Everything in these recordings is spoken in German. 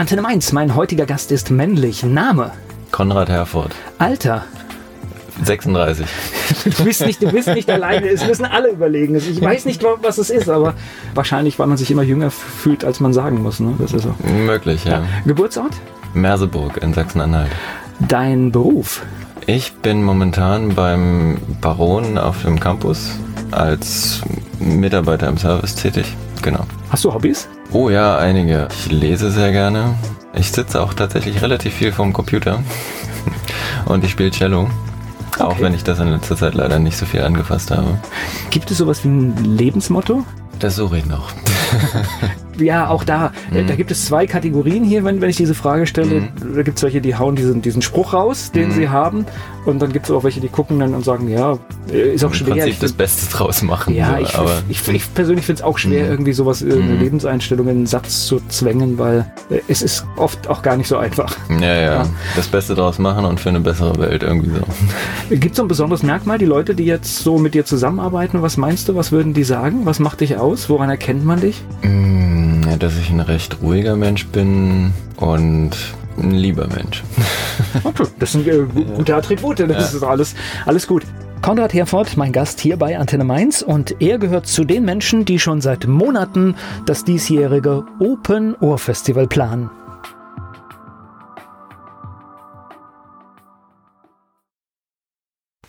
Antenne Mainz, mein heutiger Gast ist männlich. Name? Konrad Herford. Alter? 36. Du bist nicht, du bist nicht alleine, es müssen alle überlegen. Ich weiß nicht, was es ist, aber wahrscheinlich, weil man sich immer jünger fühlt, als man sagen muss. Ne? Das ist so. Möglich, ja. ja. Geburtsort? Merseburg in Sachsen-Anhalt. Dein Beruf? Ich bin momentan beim Baron auf dem Campus als Mitarbeiter im Service tätig. Genau. Hast du Hobbys? Oh ja, einige. Ich lese sehr gerne. Ich sitze auch tatsächlich relativ viel vorm Computer. Und ich spiele Cello. Okay. Auch wenn ich das in letzter Zeit leider nicht so viel angefasst habe. Gibt es sowas wie ein Lebensmotto? Das suche ich noch. ja, auch da, äh, mhm. da gibt es zwei Kategorien hier, wenn, wenn ich diese Frage stelle. Mhm. Da gibt es welche, die hauen diesen, diesen Spruch raus, den mhm. sie haben. Und dann gibt es auch welche, die gucken dann und sagen, ja, äh, ist auch Im schwer. Prinzip das Beste draus machen. Ja, so, ich, aber ich, ich, persönlich finde es auch schwer, mhm. irgendwie sowas, eine mhm. Lebenseinstellung in einen Satz zu zwängen, weil äh, es ist oft auch gar nicht so einfach. Ja, ja, ja. das Beste draus machen und für eine bessere Welt irgendwie so. Gibt es so ein besonderes Merkmal, die Leute, die jetzt so mit dir zusammenarbeiten, was meinst du, was würden die sagen? Was macht dich aus? Woran erkennt man dich? Mm, ja, dass ich ein recht ruhiger Mensch bin und ein lieber Mensch. Okay, das sind äh, gute Attribute, das ja. ist alles, alles gut. Konrad Herford, mein Gast hier bei Antenne Mainz und er gehört zu den Menschen, die schon seit Monaten das diesjährige Open Ohr Festival planen.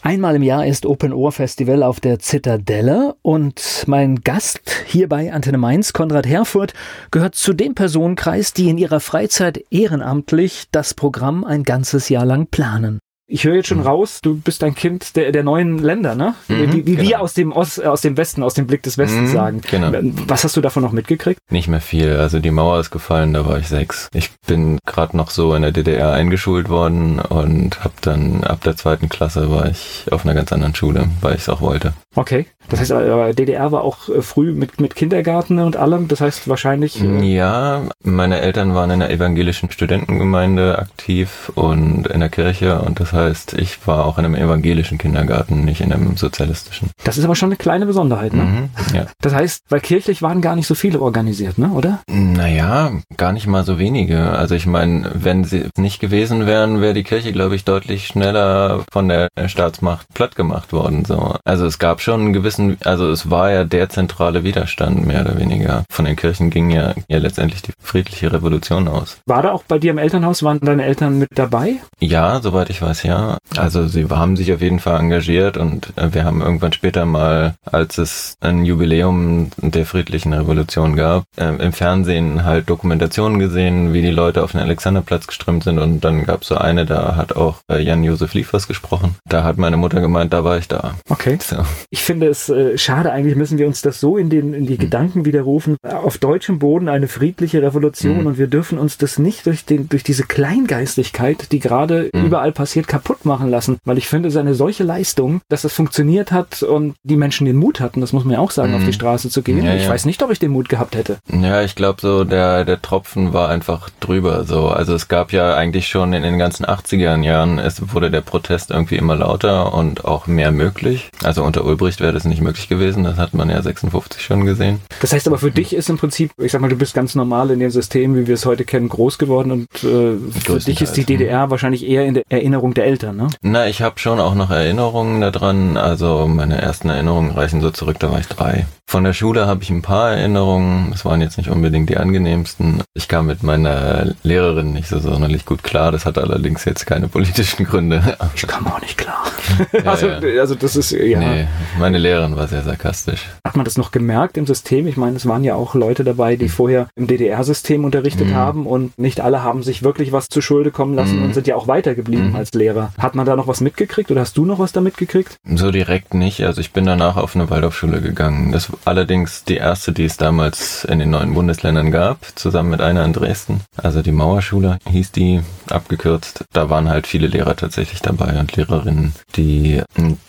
Einmal im Jahr ist Open Ohr Festival auf der Zitadelle und mein Gast hier bei Antenne Mainz, Konrad Herfurt, gehört zu dem Personenkreis, die in ihrer Freizeit ehrenamtlich das Programm ein ganzes Jahr lang planen. Ich höre jetzt schon mhm. raus, du bist ein Kind der, der neuen Länder, ne? Mhm, wie, wie genau. wir aus dem, Ost, äh, aus dem Westen, aus dem Blick des Westens mhm, sagen. Genau. Was hast du davon noch mitgekriegt? Nicht mehr viel. Also die Mauer ist gefallen, da war ich sechs. Ich bin gerade noch so in der DDR eingeschult worden und habe dann ab der zweiten Klasse war ich auf einer ganz anderen Schule, weil ich es auch wollte. Okay. Das heißt, aber DDR war auch äh, früh mit, mit Kindergarten und allem. Das heißt wahrscheinlich. Äh ja, meine Eltern waren in der evangelischen Studentengemeinde aktiv und in der Kirche und das heißt, ich war auch in einem evangelischen Kindergarten, nicht in einem sozialistischen. Das ist aber schon eine kleine Besonderheit, ne? Mhm, ja. Das heißt, weil kirchlich waren gar nicht so viele organisiert, ne, oder? Naja, gar nicht mal so wenige. Also ich meine, wenn sie nicht gewesen wären, wäre die Kirche, glaube ich, deutlich schneller von der Staatsmacht platt gemacht worden. So. Also es gab schon einen gewissen, also es war ja der zentrale Widerstand, mehr oder weniger. Von den Kirchen ging ja, ja letztendlich die friedliche Revolution aus. War da auch bei dir im Elternhaus, waren deine Eltern mit dabei? Ja, soweit ich weiß, ja. Also sie haben sich auf jeden Fall engagiert und äh, wir haben irgendwann später mal, als es ein Jubiläum der friedlichen Revolution gab, äh, im Fernsehen halt Dokumentationen gesehen, wie die Leute auf den Alexanderplatz geströmt sind und dann gab es so eine, da hat auch äh, Jan-Josef Liefers gesprochen. Da hat meine Mutter gemeint, da war ich da. Okay. So. Ich finde es äh, schade, eigentlich müssen wir uns das so in, den, in die mhm. Gedanken widerrufen. Auf deutschem Boden eine friedliche Revolution mhm. und wir dürfen uns das nicht durch, den, durch diese Kleingeistigkeit, die gerade mhm. überall passiert, kaputt machen lassen. Weil ich finde, es ist eine solche Leistung, dass das funktioniert hat und die Menschen den Mut hatten, das muss man ja auch sagen, auf die mhm. Straße zu gehen. Ja, ich ja. weiß nicht, ob ich den Mut gehabt hätte. Ja, ich glaube so, der, der Tropfen war einfach drüber. So. Also es gab ja eigentlich schon in den ganzen 80er Jahren, es wurde der Protest irgendwie immer lauter und auch mehr möglich. Also unter Ulbricht wäre das nicht möglich gewesen. Das hat man ja 56 schon gesehen. Das heißt aber für dich ist im Prinzip, ich sag mal, du bist ganz normal in dem System, wie wir es heute kennen, groß geworden und äh, für dich ist die DDR wahrscheinlich eher in der Erinnerung der Eltern, ne? Na, ich habe schon auch noch Erinnerungen daran. Also meine ersten Erinnerungen reichen so zurück, da war ich drei. Von der Schule habe ich ein paar Erinnerungen. Es waren jetzt nicht unbedingt die angenehmsten. Ich kam mit meiner Lehrerin nicht so sonderlich gut klar. Das hat allerdings jetzt keine politischen Gründe. Ich kam auch nicht klar. ja, also, ja. also das ist ja. Nee, meine Lehrerin war sehr sarkastisch. Hat man das noch gemerkt im System? Ich meine, es waren ja auch Leute dabei, die mhm. vorher im DDR-System unterrichtet mhm. haben und nicht alle haben sich wirklich was zu Schulde kommen lassen mhm. und sind ja auch weitergeblieben mhm. als Lehrer. Hat man da noch was mitgekriegt oder hast du noch was da mitgekriegt? So direkt nicht. Also ich bin danach auf eine Waldorfschule gegangen. Das allerdings die erste, die es damals in den neuen Bundesländern gab, zusammen mit einer in Dresden. Also die Mauerschule hieß die abgekürzt. Da waren halt viele Lehrer tatsächlich dabei und Lehrerinnen, die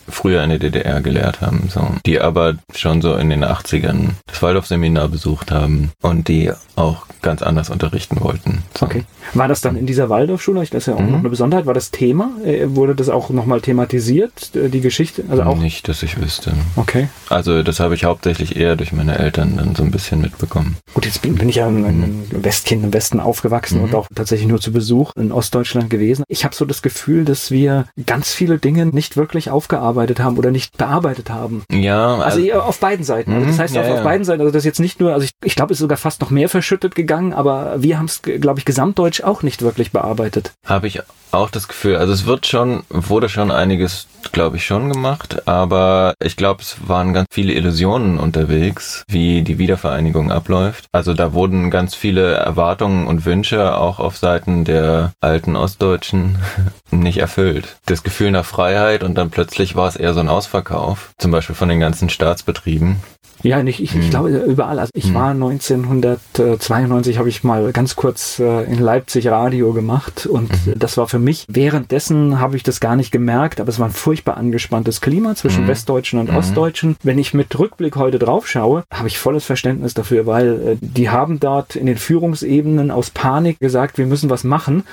früher in der DDR gelehrt haben, so, die aber schon so in den 80ern das Waldorf-Seminar besucht haben und die auch ganz anders unterrichten wollten. So. Okay. War das dann in dieser Waldorfschule? Das ist ja auch mhm. noch eine Besonderheit. War das Thema? Äh, wurde das auch nochmal thematisiert, äh, die Geschichte? Also auch? Nicht, dass ich wüsste. Okay. Also das habe ich hauptsächlich eher durch meine Eltern dann so ein bisschen mitbekommen. Gut, jetzt bin, bin ich ja ein, ein mhm. Westkind im Westen aufgewachsen mhm. und auch tatsächlich nur zu Besuch in Ostdeutschland gewesen. Ich habe so das Gefühl, dass wir ganz viele Dinge nicht wirklich aufgearbeitet haben oder nicht bearbeitet haben. Ja. Also, also auf beiden Seiten. Also das mhm. heißt ja, auf, ja. beiden Seiten. Also das ist jetzt nicht nur, also ich, ich glaube, es ist sogar fast noch mehr verschüttet gegangen, aber wir haben es, glaube ich, gesamtdeutsch auch nicht wirklich bearbeitet. Habe ich auch das Gefühl. Also es wird schon, wurde schon einiges, glaube ich, schon gemacht, aber ich glaube, es waren ganz viele Illusionen unterwegs, wie die Wiedervereinigung abläuft. Also da wurden ganz viele Erwartungen und Wünsche auch auf Seiten der alten Ostdeutschen nicht erfüllt. Das Gefühl nach Freiheit und dann plötzlich war es eher so ein Ausverkauf, zum Beispiel von den ganzen Staatsbetrieben. Ja, nicht, ich, ich hm. glaube überall. Also ich hm. war 1992, habe ich mal ganz kurz äh, in Leipzig Radio gemacht und mhm. das war für mich, währenddessen habe ich das gar nicht gemerkt, aber es war ein furchtbar angespanntes Klima zwischen mhm. Westdeutschen und mhm. Ostdeutschen. Wenn ich mit Rückblick heute drauf schaue, habe ich volles Verständnis dafür, weil äh, die haben dort in den Führungsebenen aus Panik gesagt, wir müssen was machen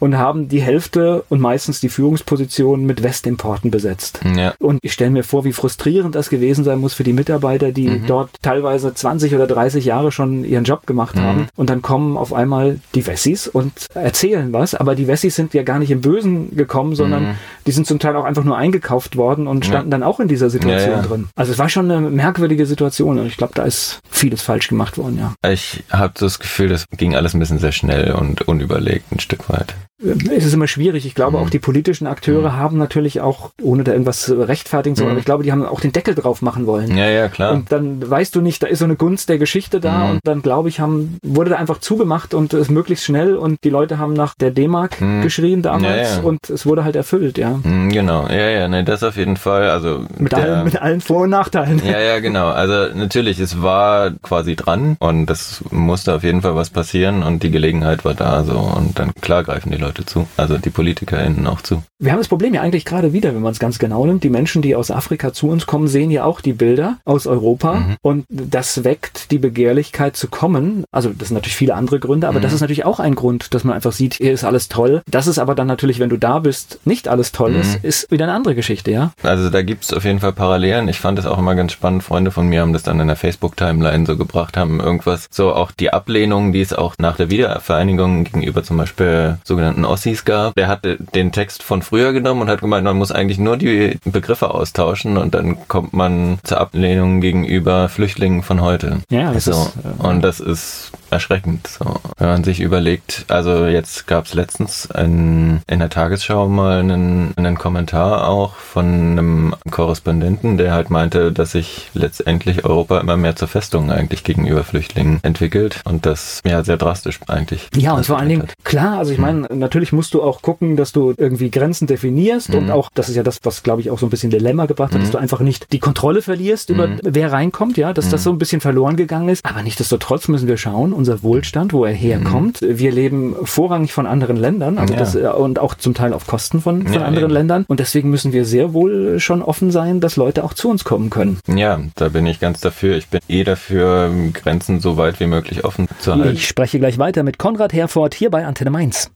und haben die Hälfte und meistens die Führungspositionen mit Westimporten besetzt. Ja. Und ich stelle mir vor, wie frustrierend das gewesen sein muss für die Mitarbeiter, die mhm. dort teilweise 20 oder 30 Jahre schon ihren Job gemacht mhm. haben. Und dann kommen auf einmal die Wessis und erzählen was. Aber die Wessis sind ja gar nicht im Bösen gekommen, sondern mhm. die sind zum Teil auch einfach nur eingekauft worden und standen dann auch in dieser Situation ja, ja. drin. Also es war schon eine merkwürdige Situation und ich glaube, da ist vieles falsch gemacht worden, ja. Ich habe das Gefühl, das ging alles ein bisschen sehr schnell und unüberlegt ein Stück weit es ist immer schwierig. Ich glaube, mhm. auch die politischen Akteure mhm. haben natürlich auch, ohne da irgendwas rechtfertigen zu wollen, mhm. ich glaube, die haben auch den Deckel drauf machen wollen. Ja, ja, klar. Und dann weißt du nicht, da ist so eine Gunst der Geschichte da mhm. und dann glaube ich, haben, wurde da einfach zugemacht und es möglichst schnell und die Leute haben nach der D-Mark mhm. geschrien damals ja, ja. und es wurde halt erfüllt, ja. Mhm, genau, ja, ja, ne, das auf jeden Fall. Also mit, der, allen, mit allen Vor- und Nachteilen. Ja, ja, genau. Also natürlich, es war quasi dran und das musste auf jeden Fall was passieren und die Gelegenheit war da so und dann klar greifen die Leute zu. Also die die PolitikerInnen auch zu. Wir haben das Problem ja eigentlich gerade wieder, wenn man es ganz genau nimmt. Die Menschen, die aus Afrika zu uns kommen, sehen ja auch die Bilder aus Europa mhm. und das weckt die Begehrlichkeit zu kommen. Also das sind natürlich viele andere Gründe, aber mhm. das ist natürlich auch ein Grund, dass man einfach sieht, hier ist alles toll. Das ist aber dann natürlich, wenn du da bist, nicht alles toll mhm. ist, ist wieder eine andere Geschichte, ja? Also da gibt es auf jeden Fall Parallelen. Ich fand es auch immer ganz spannend. Freunde von mir haben das dann in der Facebook-Timeline so gebracht, haben irgendwas, so auch die Ablehnung, die es auch nach der Wiedervereinigung gegenüber zum Beispiel sogenannten Ossis gab, der hatte den Text von früher genommen und hat gemeint, man muss eigentlich nur die Begriffe austauschen und dann kommt man zur Ablehnung gegenüber Flüchtlingen von heute. Ja, das so. ist, äh, und das ist erschreckend, so. wenn man sich überlegt, also jetzt gab es letztens ein, in der Tagesschau mal einen, einen Kommentar auch von einem Korrespondenten, der halt meinte, dass sich letztendlich Europa immer mehr zur Festung eigentlich gegenüber Flüchtlingen entwickelt und das ja sehr drastisch eigentlich. Ja, und vor allen Dingen, klar, also ich meine, natürlich musst du auch gucken, dass du irgendwie Grenzen definierst mhm. und auch, das ist ja das, was glaube ich auch so ein bisschen Dilemma gebracht hat, mhm. dass du einfach nicht die Kontrolle verlierst über mhm. wer reinkommt, ja, dass das mhm. so ein bisschen verloren gegangen ist. Aber nichtsdestotrotz müssen wir schauen, unser Wohlstand, wo er herkommt. Mhm. Wir leben vorrangig von anderen Ländern, also ja. das, äh, und auch zum Teil auf Kosten von, von ja, anderen eben. Ländern. Und deswegen müssen wir sehr wohl schon offen sein, dass Leute auch zu uns kommen können. Ja, da bin ich ganz dafür. Ich bin eh dafür, Grenzen so weit wie möglich offen zu halten. Ich spreche gleich weiter mit Konrad Herford hier bei Antenne Mainz.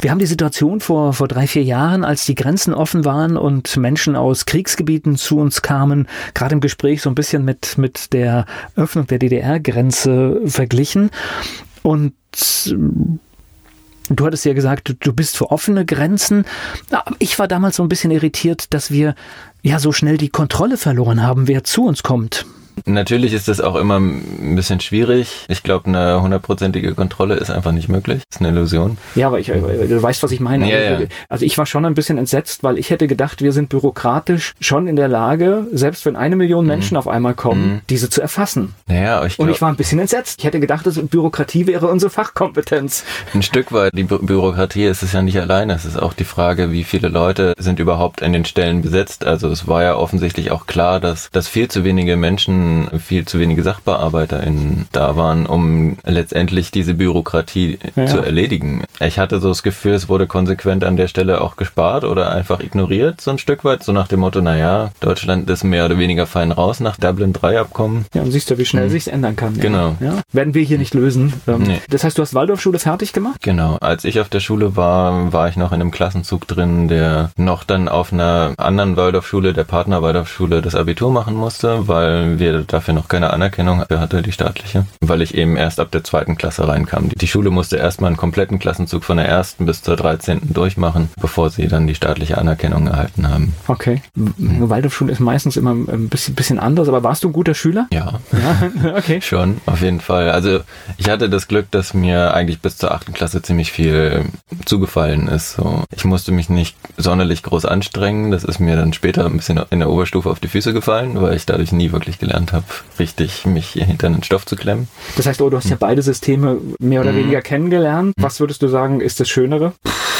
Wir haben die Situation vor, vor drei, vier Jahren, als die Grenzen offen waren und Menschen aus Kriegsgebieten zu uns kamen, gerade im Gespräch so ein bisschen mit, mit der Öffnung der DDR-Grenze verglichen. Und Du hattest ja gesagt, du bist für offene Grenzen. Ich war damals so ein bisschen irritiert, dass wir ja so schnell die Kontrolle verloren haben, wer zu uns kommt. Natürlich ist das auch immer ein bisschen schwierig. Ich glaube, eine hundertprozentige Kontrolle ist einfach nicht möglich. Das ist eine Illusion. Ja, aber ich, äh, du weißt, was ich meine. Ja, ja. Also ich war schon ein bisschen entsetzt, weil ich hätte gedacht, wir sind bürokratisch schon in der Lage, selbst wenn eine Million mhm. Menschen mhm. auf einmal kommen, mhm. diese zu erfassen. Naja, ich glaub, Und ich war ein bisschen entsetzt. Ich hätte gedacht, dass Bürokratie wäre unsere Fachkompetenz. Ein Stück weit. Die Bü Bürokratie ist es ja nicht alleine. Es ist auch die Frage, wie viele Leute sind überhaupt an den Stellen besetzt. Also es war ja offensichtlich auch klar, dass, dass viel zu wenige Menschen dann viel zu wenige SachbearbeiterInnen da waren, um letztendlich diese Bürokratie ja. zu erledigen. Ich hatte so das Gefühl, es wurde konsequent an der Stelle auch gespart oder einfach ignoriert, so ein Stück weit, so nach dem Motto, naja, Deutschland ist mehr oder weniger fein raus nach Dublin 3 Abkommen. Ja, und siehst du, wie schnell mhm. sich's ändern kann. Genau. Ja. Werden wir hier nicht lösen. Ähm, nee. Das heißt, du hast Waldorfschule fertig gemacht? Genau. Als ich auf der Schule war, war ich noch in einem Klassenzug drin, der noch dann auf einer anderen Waldorfschule, der Partner Waldorfschule, das Abitur machen musste, weil wir dafür noch keine Anerkennung hatte, die staatliche, weil ich eben erst ab der zweiten Klasse reinkam. Die Schule musste erstmal einen kompletten Klassenzug von der ersten bis zur 13. durchmachen, bevor sie dann die staatliche Anerkennung erhalten haben. Okay. Mhm. Waldorfschule ist meistens immer ein bisschen, bisschen anders, aber warst du ein guter Schüler? Ja. ja? Okay. Schon, auf jeden Fall. Also ich hatte das Glück, dass mir eigentlich bis zur achten Klasse ziemlich viel zugefallen ist. So. Ich musste mich nicht sonderlich groß anstrengen. Das ist mir dann später ein bisschen in der Oberstufe auf die Füße gefallen, weil ich dadurch nie wirklich gelernt habe, richtig mich hinter den Stoff zu klemmen. Das heißt, oh, du hast ja beide Systeme mehr oder mhm. weniger kennengelernt. Was würdest du sagen, ist das Schönere?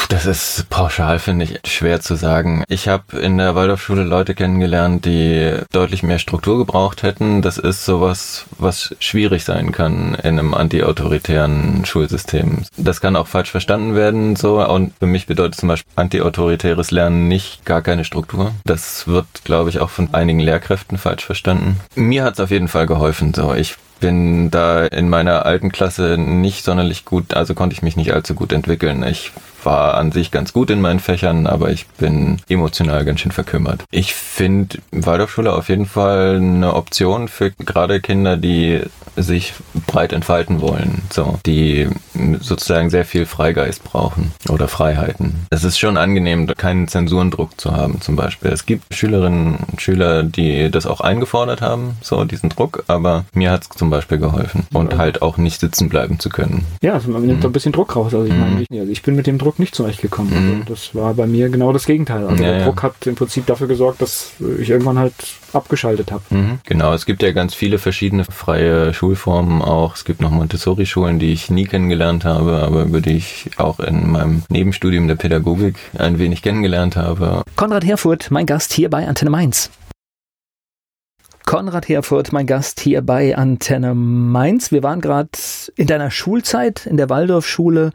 Das ist pauschal, finde ich, schwer zu sagen. Ich habe in der Waldorfschule Leute kennengelernt, die deutlich mehr Struktur gebraucht hätten. Das ist sowas, was schwierig sein kann in einem antiautoritären Schulsystem. Das kann auch falsch verstanden werden, so. Und für mich bedeutet zum Beispiel antiautoritäres Lernen nicht gar keine Struktur. Das wird, glaube ich, auch von einigen Lehrkräften falsch verstanden. Mir hat es auf jeden Fall geholfen, so. Ich bin da in meiner alten Klasse nicht sonderlich gut, also konnte ich mich nicht allzu gut entwickeln. Ich war an sich ganz gut in meinen Fächern, aber ich bin emotional ganz schön verkümmert. Ich finde Waldorfschule auf jeden Fall eine Option für gerade Kinder, die sich breit entfalten wollen, so, die sozusagen sehr viel Freigeist brauchen oder Freiheiten. Es ist schon angenehm, keinen Zensurendruck zu haben, zum Beispiel. Es gibt Schülerinnen und Schüler, die das auch eingefordert haben, so diesen Druck, aber mir hat es zum Beispiel geholfen und halt auch nicht sitzen bleiben zu können. Ja, also man nimmt mhm. ein bisschen Druck raus. Also ich meine, mhm. ich, also ich bin mit dem Druck nicht zurechtgekommen. Also mhm. Also das war bei mir genau das Gegenteil. Also ja, der Druck hat im Prinzip dafür gesorgt, dass ich irgendwann halt abgeschaltet habe. Mhm. Genau, es gibt ja ganz viele verschiedene freie Schulformen auch. Es gibt noch Montessori-Schulen, die ich nie kennengelernt habe, aber über die ich auch in meinem Nebenstudium der Pädagogik ein wenig kennengelernt habe. Konrad Herfurth, mein Gast hier bei Antenne Mainz. Konrad Herfurth, mein Gast hier bei Antenne Mainz. Wir waren gerade in deiner Schulzeit in der Waldorfschule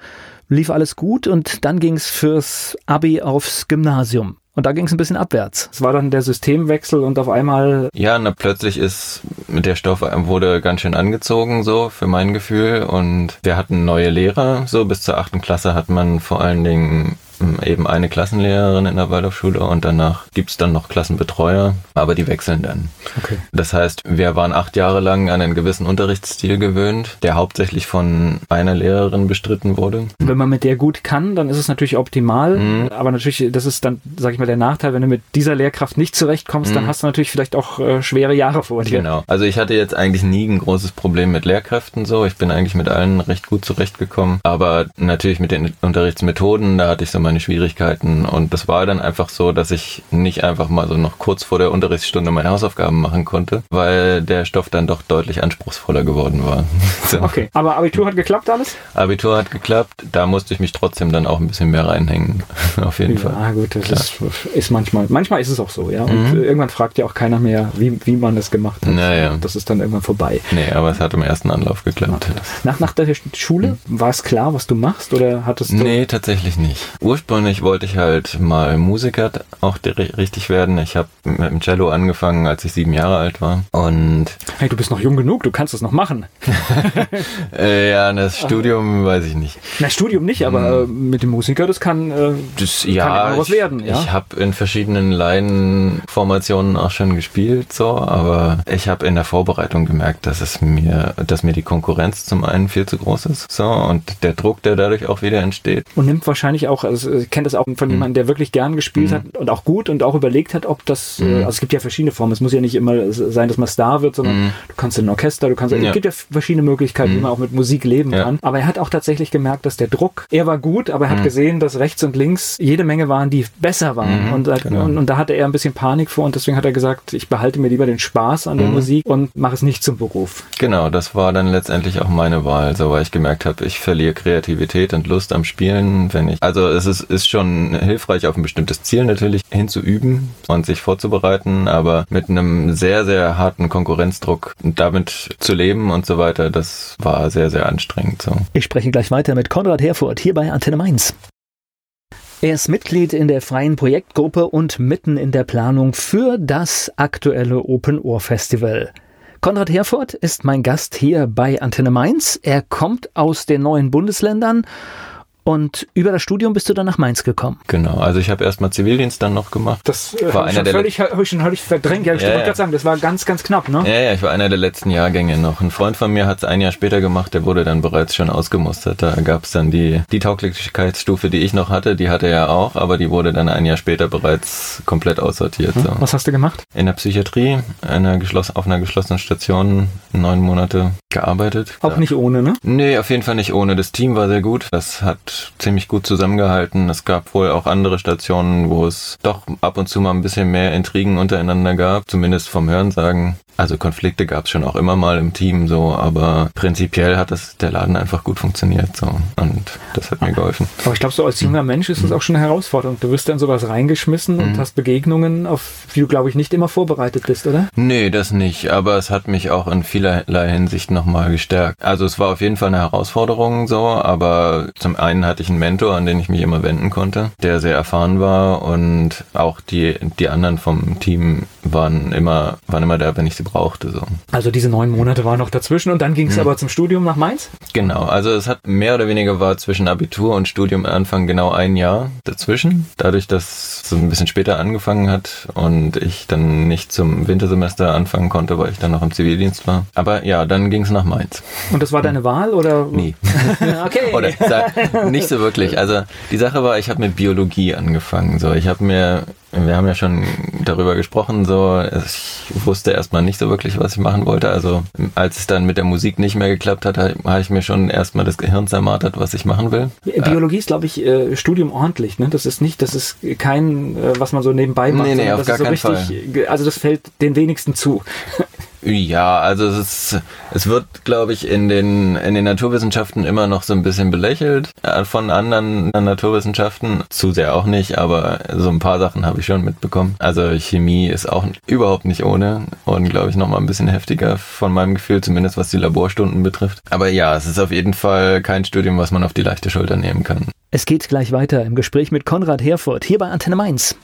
lief alles gut und dann ging es fürs Abi aufs Gymnasium. Und da ging es ein bisschen abwärts. Es war dann der Systemwechsel und auf einmal. Ja, na, plötzlich ist der Stoff wurde ganz schön angezogen, so für mein Gefühl. Und wir hatten neue Lehrer. So bis zur achten Klasse hat man vor allen Dingen eben eine Klassenlehrerin in der Waldorfschule und danach gibt's dann noch Klassenbetreuer, aber die wechseln dann. Okay. Das heißt, wir waren acht Jahre lang an einen gewissen Unterrichtsstil gewöhnt, der hauptsächlich von einer Lehrerin bestritten wurde. Wenn man mit der gut kann, dann ist es natürlich optimal, mhm. aber natürlich, das ist dann, sag ich mal, der Nachteil, wenn du mit dieser Lehrkraft nicht zurechtkommst, mhm. dann hast du natürlich vielleicht auch äh, schwere Jahre vor dir. Genau. Also ich hatte jetzt eigentlich nie ein großes Problem mit Lehrkräften so. Ich bin eigentlich mit allen recht gut zurechtgekommen, aber natürlich mit den Unterrichtsmethoden, da hatte ich so meine meine Schwierigkeiten. Und das war dann einfach so, dass ich nicht einfach mal so noch kurz vor der Unterrichtsstunde meine Hausaufgaben machen konnte, weil der Stoff dann doch deutlich anspruchsvoller geworden war. so. Okay, aber Abitur hat geklappt alles? Abitur hat geklappt, da musste ich mich trotzdem dann auch ein bisschen mehr reinhängen. Auf jeden ja, Fall. Ah, gut, das ist, ist, manchmal, manchmal ist es auch so, ja. Und mhm. irgendwann fragt ja auch keiner mehr, wie, wie man das gemacht hat. Naja. Das ist dann irgendwann vorbei. Nee, aber es hat im ersten Anlauf geklappt. Nach, nach der Schule, war es klar, was du machst oder hattest du? Nee, tatsächlich nicht. Ursprünglich wollte ich halt mal Musiker auch richtig werden. Ich habe mit dem Cello angefangen, als ich sieben Jahre alt war. Und hey, du bist noch jung genug, du kannst es noch machen. äh, ja, das Studium weiß ich nicht. Na, Studium nicht, aber hm. mit dem Musiker, das kann, äh, das, ja, kann was werden. Ja? Ich habe in verschiedenen Laienformationen auch schon gespielt, so, aber ich habe in der Vorbereitung gemerkt, dass es mir, dass mir die Konkurrenz zum einen viel zu groß ist, so und der Druck, der dadurch auch wieder entsteht. Und nimmt wahrscheinlich auch, also ich kenne das auch von mhm. jemandem, der wirklich gern gespielt mhm. hat und auch gut und auch überlegt hat, ob das, äh, mhm. also es gibt ja verschiedene Formen. Es muss ja nicht immer sein, dass man Star wird, sondern mhm. du kannst in ein Orchester, du kannst, ja. es gibt ja verschiedene Möglichkeiten, wie mhm. man auch mit Musik leben ja. kann. Aber er hat auch tatsächlich gemerkt, dass der Druck, er war gut, aber er hat gesehen, dass rechts und links jede Menge waren, die besser waren. Und, genau. und, und, da hatte er ein bisschen Panik vor und deswegen hat er gesagt, ich behalte mir lieber den Spaß an der Musik und mache es nicht zum Beruf. Genau, das war dann letztendlich auch meine Wahl, so weil ich gemerkt habe, ich verliere Kreativität und Lust am Spielen, wenn ich, also es es ist schon hilfreich, auf ein bestimmtes Ziel natürlich hinzuüben und sich vorzubereiten, aber mit einem sehr, sehr harten Konkurrenzdruck damit zu leben und so weiter, das war sehr, sehr anstrengend. So. Ich spreche gleich weiter mit Konrad Herfurt hier bei Antenne Mainz. Er ist Mitglied in der freien Projektgruppe und mitten in der Planung für das aktuelle Open Ohr Festival. Konrad Herford ist mein Gast hier bei Antenne Mainz. Er kommt aus den neuen Bundesländern und über das Studium bist du dann nach Mainz gekommen. Genau, also ich habe erstmal Zivildienst dann noch gemacht. Das äh, war einer der völlig, habe ich schon völlig verdrängt. Ja, ich ja, wollte ja. gerade sagen, das war ganz, ganz knapp, ne? Ja, ja, ich war einer der letzten Jahrgänge noch. Ein Freund von mir hat es ein Jahr später gemacht, der wurde dann bereits schon ausgemustert. Da gab es dann die, die Tauglichkeitsstufe, die ich noch hatte, die hatte er auch, aber die wurde dann ein Jahr später bereits komplett aussortiert. Hm. So. Was hast du gemacht? In der Psychiatrie, einer auf einer geschlossenen Station, neun Monate gearbeitet. Auch da. nicht ohne, ne? Nee, auf jeden Fall nicht ohne. Das Team war sehr gut. Das hat ziemlich gut zusammengehalten. Es gab wohl auch andere Stationen, wo es doch ab und zu mal ein bisschen mehr Intrigen untereinander gab, zumindest vom Hörensagen. Also Konflikte gab es schon auch immer mal im Team so, aber prinzipiell hat das der Laden einfach gut funktioniert so und das hat mir geholfen. Aber ich glaube, so als junger Mensch ist das mhm. auch schon eine Herausforderung. Du wirst dann sowas reingeschmissen und mhm. hast Begegnungen, auf die du glaube ich nicht immer vorbereitet bist, oder? Nee, das nicht. Aber es hat mich auch in vielerlei Hinsicht nochmal gestärkt. Also es war auf jeden Fall eine Herausforderung so, aber zum einen hatte ich einen Mentor, an den ich mich immer wenden konnte, der sehr erfahren war und auch die die anderen vom Team waren immer waren immer da, wenn ich sie brauchte. So. Also diese neun Monate waren noch dazwischen und dann ging es mhm. aber zum Studium nach Mainz? Genau, also es hat mehr oder weniger war zwischen Abitur und Studium Anfang genau ein Jahr dazwischen. Dadurch, dass es ein bisschen später angefangen hat und ich dann nicht zum Wintersemester anfangen konnte, weil ich dann noch im Zivildienst war. Aber ja, dann ging es nach Mainz. Und das war deine Wahl oder? Nee. okay. oder nicht so wirklich. Also die Sache war, ich habe mit Biologie angefangen. So, ich habe mir wir haben ja schon darüber gesprochen, so ich wusste erstmal nicht so wirklich, was ich machen wollte. Also als es dann mit der Musik nicht mehr geklappt hat, habe ich mir schon erstmal das Gehirn zermartert, was ich machen will. Biologie ist, glaube ich, äh, Studium ordentlich. Ne? Das ist nicht, das ist kein, äh, was man so nebenbei macht. Nee, nee, auf gar so keinen richtig, Fall. Also das fällt den wenigsten zu. Ja, also es, ist, es wird, glaube ich, in den, in den Naturwissenschaften immer noch so ein bisschen belächelt äh, von anderen Naturwissenschaften. Zu sehr auch nicht, aber so ein paar Sachen habe ich schon mitbekommen. Also Chemie ist auch überhaupt nicht ohne und, glaube ich, nochmal ein bisschen heftiger von meinem Gefühl, zumindest was die Laborstunden betrifft. Aber ja, es ist auf jeden Fall kein Studium, was man auf die leichte Schulter nehmen kann. Es geht gleich weiter im Gespräch mit Konrad Herfurt hier bei Antenne Mainz.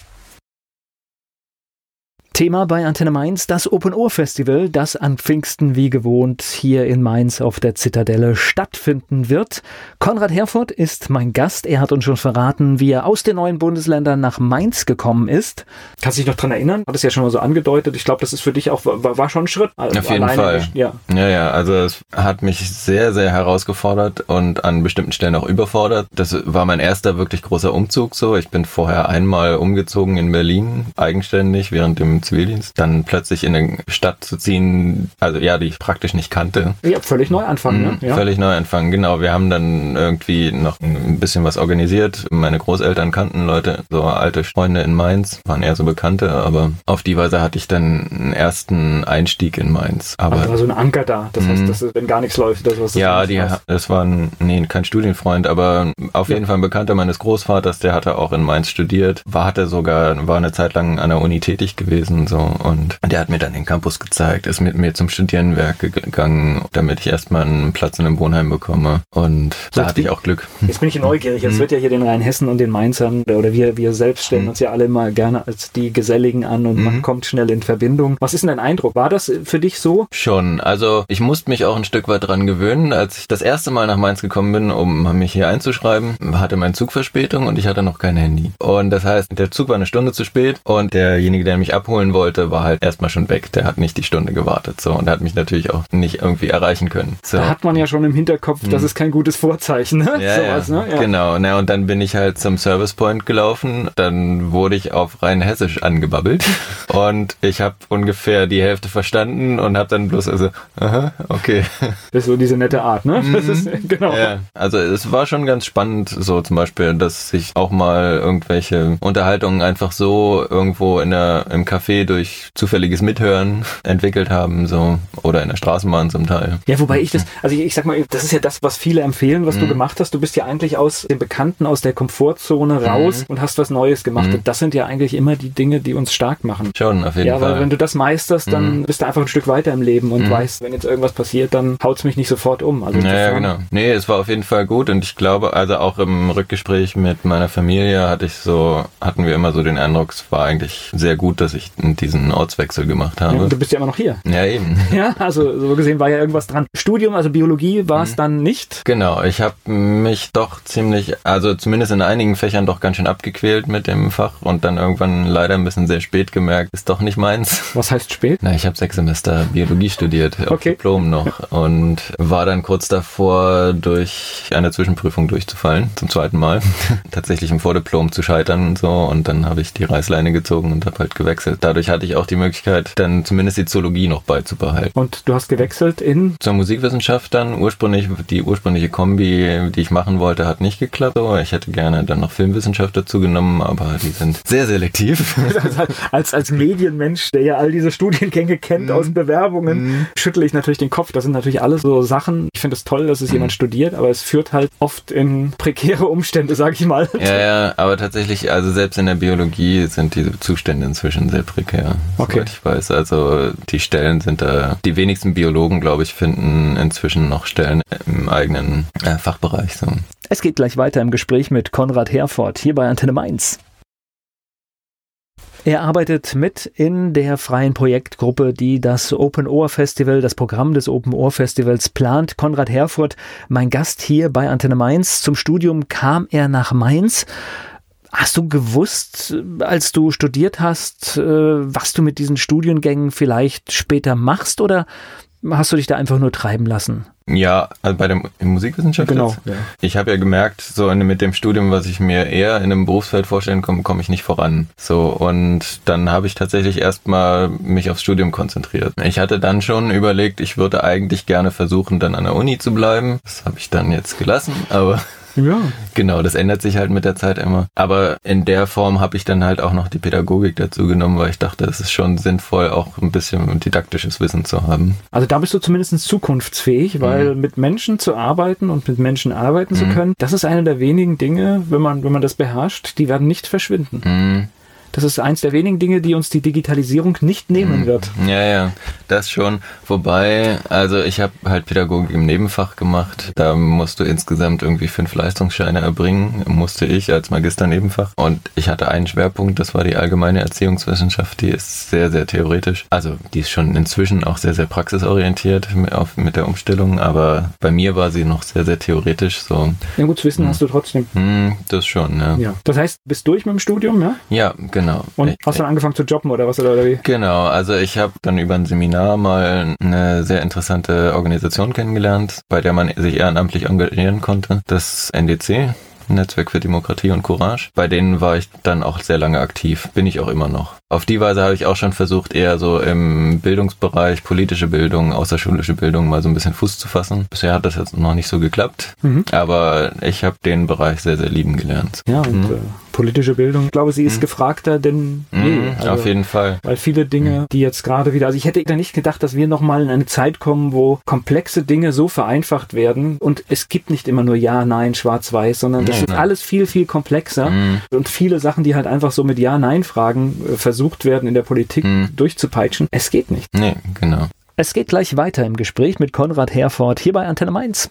Thema bei Antenne Mainz das Open Ohr Festival, das an Pfingsten wie gewohnt hier in Mainz auf der Zitadelle stattfinden wird. Konrad Herford ist mein Gast. Er hat uns schon verraten, wie er aus den neuen Bundesländern nach Mainz gekommen ist. Kannst du dich noch dran erinnern? Hat es ja schon mal so angedeutet. Ich glaube, das ist für dich auch, war, war schon ein Schritt. Auf jeden Fall. Ja. ja, ja. Also es hat mich sehr, sehr herausgefordert und an bestimmten Stellen auch überfordert. Das war mein erster wirklich großer Umzug so. Ich bin vorher einmal umgezogen in Berlin, eigenständig, während dem Zivildienst, dann plötzlich in eine Stadt zu ziehen, also ja, die ich praktisch nicht kannte. Ja, völlig neu anfangen, ne? Mhm, ja. Völlig neu anfangen, genau. Wir haben dann irgendwie noch ein bisschen was organisiert. Meine Großeltern kannten Leute, so alte Freunde in Mainz, waren eher so Bekannte, aber auf die Weise hatte ich dann einen ersten Einstieg in Mainz. Aber also war so ein Anker da. Das heißt, mhm. dass, wenn gar nichts läuft, das was du Ja, die, das war ein, nee, kein Studienfreund, aber auf jeden Fall ein Bekannter meines Großvaters, der hatte auch in Mainz studiert, war hatte sogar, war eine Zeit lang an der Uni tätig gewesen und so. Und der hat mir dann den Campus gezeigt, ist mit mir zum Studierendenwerk gegangen, damit ich erstmal einen Platz in einem Wohnheim bekomme. Und so, da hatte ich auch Glück. Jetzt bin ich neugierig. Es mhm. wird ja hier den Rheinhessen und den Mainzern, oder wir, wir selbst stellen mhm. uns ja alle mal gerne als die Geselligen an und mhm. man kommt schnell in Verbindung. Was ist denn dein Eindruck? War das für dich so? Schon. Also ich musste mich auch ein Stück weit dran gewöhnen. Als ich das erste Mal nach Mainz gekommen bin, um mich hier einzuschreiben, hatte mein Zug Verspätung und ich hatte noch kein Handy. Und das heißt, der Zug war eine Stunde zu spät und derjenige, der mich abholen holen wollte, war halt erstmal schon weg. Der hat nicht die Stunde gewartet. So, und hat mich natürlich auch nicht irgendwie erreichen können. So. Da hat man ja schon im Hinterkopf, das hm. ist kein gutes Vorzeichen, ne? Ja, Sowas, ja. Ne? ja. Genau, na, und dann bin ich halt zum Service Point gelaufen. Dann wurde ich auf rein hessisch angebabbelt. und ich habe ungefähr die Hälfte verstanden und habe dann bloß also, aha, okay. Das ist so diese nette Art, ne? Das mhm. ist, genau. Ja, also es war schon ganz spannend, so zum Beispiel, dass sich auch mal irgendwelche Unterhaltungen einfach so irgendwo in der, im Café Café durch zufälliges Mithören entwickelt haben, so oder in der Straßenbahn zum Teil. Ja, wobei ich das, also ich, ich sag mal, das ist ja das, was viele empfehlen, was mhm. du gemacht hast. Du bist ja eigentlich aus dem Bekannten, aus der Komfortzone mhm. raus mhm. und hast was Neues gemacht. Mhm. Und das sind ja eigentlich immer die Dinge, die uns stark machen. Schon, auf jeden ja, Fall. Ja, weil wenn du das meisterst, dann bist du einfach ein Stück weiter im Leben und weißt, wenn jetzt irgendwas passiert, dann haut's mich nicht sofort um. Also ja, ja, genau. Nee, es war auf jeden Fall gut und ich glaube, also auch im Rückgespräch mit meiner Familie hatte ich so, hatten wir immer so den Eindruck, es war eigentlich sehr gut, dass ich diesen Ortswechsel gemacht habe. Ja, du bist ja immer noch hier. Ja, eben. Ja, also so gesehen war ja irgendwas dran. Studium, also Biologie war es mhm. dann nicht? Genau, ich habe mich doch ziemlich, also zumindest in einigen Fächern doch ganz schön abgequält mit dem Fach und dann irgendwann leider ein bisschen sehr spät gemerkt, ist doch nicht meins. Was heißt spät? Na, ich habe sechs Semester Biologie studiert, auf okay. Diplom noch und war dann kurz davor, durch eine Zwischenprüfung durchzufallen, zum zweiten Mal. Tatsächlich im Vordiplom zu scheitern und so und dann habe ich die Reißleine gezogen und habe halt gewechselt. Dadurch hatte ich auch die Möglichkeit, dann zumindest die Zoologie noch beizubehalten. Und du hast gewechselt in? Zur Musikwissenschaft dann. Ursprünglich, die ursprüngliche Kombi, die ich machen wollte, hat nicht geklappt. Ich hätte gerne dann noch Filmwissenschaft dazu genommen, aber die sind sehr selektiv. als, als Medienmensch, der ja all diese Studiengänge kennt mm. aus Bewerbungen, mm. schüttle ich natürlich den Kopf. Das sind natürlich alles so Sachen. Ich finde es toll, dass es mm. jemand studiert, aber es führt halt oft in prekäre Umstände, sage ich mal. Ja, ja, aber tatsächlich, also selbst in der Biologie sind diese Zustände inzwischen sehr prekär, okay. soweit ich weiß. Also die Stellen sind da, die wenigsten Biologen, glaube ich, finden inzwischen noch Stellen im eigenen äh, Fachbereich. So. Es geht gleich weiter im Gespräch mit Konrad Herford hier bei Antenne Mainz. Er arbeitet mit in der freien Projektgruppe, die das Open Ohr Festival, das Programm des Open Ohr Festivals plant. Konrad Herfurt, mein Gast hier bei Antenne Mainz. Zum Studium kam er nach Mainz. Hast du gewusst, als du studiert hast, äh, was du mit diesen Studiengängen vielleicht später machst oder hast du dich da einfach nur treiben lassen? Ja, also bei der Musikwissenschaft. Genau. Ja. Ich habe ja gemerkt, so mit dem Studium, was ich mir eher in einem Berufsfeld vorstellen komme, komme ich nicht voran. So und dann habe ich tatsächlich erstmal mich aufs Studium konzentriert. Ich hatte dann schon überlegt, ich würde eigentlich gerne versuchen, dann an der Uni zu bleiben. Das habe ich dann jetzt gelassen, aber ja. Genau, das ändert sich halt mit der Zeit immer. Aber in der Form habe ich dann halt auch noch die Pädagogik dazu genommen, weil ich dachte, es ist schon sinnvoll, auch ein bisschen didaktisches Wissen zu haben. Also da bist du zumindest zukunftsfähig, weil mhm. mit Menschen zu arbeiten und mit Menschen arbeiten mhm. zu können, das ist eine der wenigen Dinge, wenn man, wenn man das beherrscht, die werden nicht verschwinden. Mhm. Das ist eins der wenigen Dinge, die uns die Digitalisierung nicht nehmen mhm. wird. Ja, ja, das schon. Wobei, also ich habe halt Pädagogik im Nebenfach gemacht. Da musst du insgesamt irgendwie fünf Leistungsscheine erbringen, musste ich als Magister-Nebenfach. Und ich hatte einen Schwerpunkt, das war die allgemeine Erziehungswissenschaft. Die ist sehr, sehr theoretisch. Also die ist schon inzwischen auch sehr, sehr praxisorientiert mit der Umstellung. Aber bei mir war sie noch sehr, sehr theoretisch. So. Ja, gut zu wissen hm. hast du trotzdem. Hm, das schon, ja. ja. Das heißt, bist du durch mit dem Studium, ja? Ja, genau. Und ich, hast du dann angefangen zu jobben oder was oder wie? Genau, also ich habe dann über ein Seminar mal eine sehr interessante Organisation kennengelernt, bei der man sich ehrenamtlich engagieren konnte. Das NDC, Netzwerk für Demokratie und Courage. Bei denen war ich dann auch sehr lange aktiv, bin ich auch immer noch. Auf die Weise habe ich auch schon versucht, eher so im Bildungsbereich, politische Bildung, außerschulische Bildung mal so ein bisschen Fuß zu fassen. Bisher hat das jetzt noch nicht so geklappt, mhm. aber ich habe den Bereich sehr, sehr lieben gelernt. Ja, und mhm. äh, politische Bildung, ich glaube, sie ist mhm. gefragter denn je. Mhm, also, auf jeden Fall. Weil viele Dinge, mhm. die jetzt gerade wieder, also ich hätte da nicht gedacht, dass wir nochmal in eine Zeit kommen, wo komplexe Dinge so vereinfacht werden und es gibt nicht immer nur Ja, Nein, Schwarz-Weiß, sondern das ist alles viel, viel komplexer mhm. und viele Sachen, die halt einfach so mit Ja, Nein-Fragen äh, versucht werden, in der Politik mhm. durchzupeitschen. Es geht nicht. Nee, genau. Es geht gleich weiter im Gespräch mit Konrad Herford hier bei Antenne Mainz.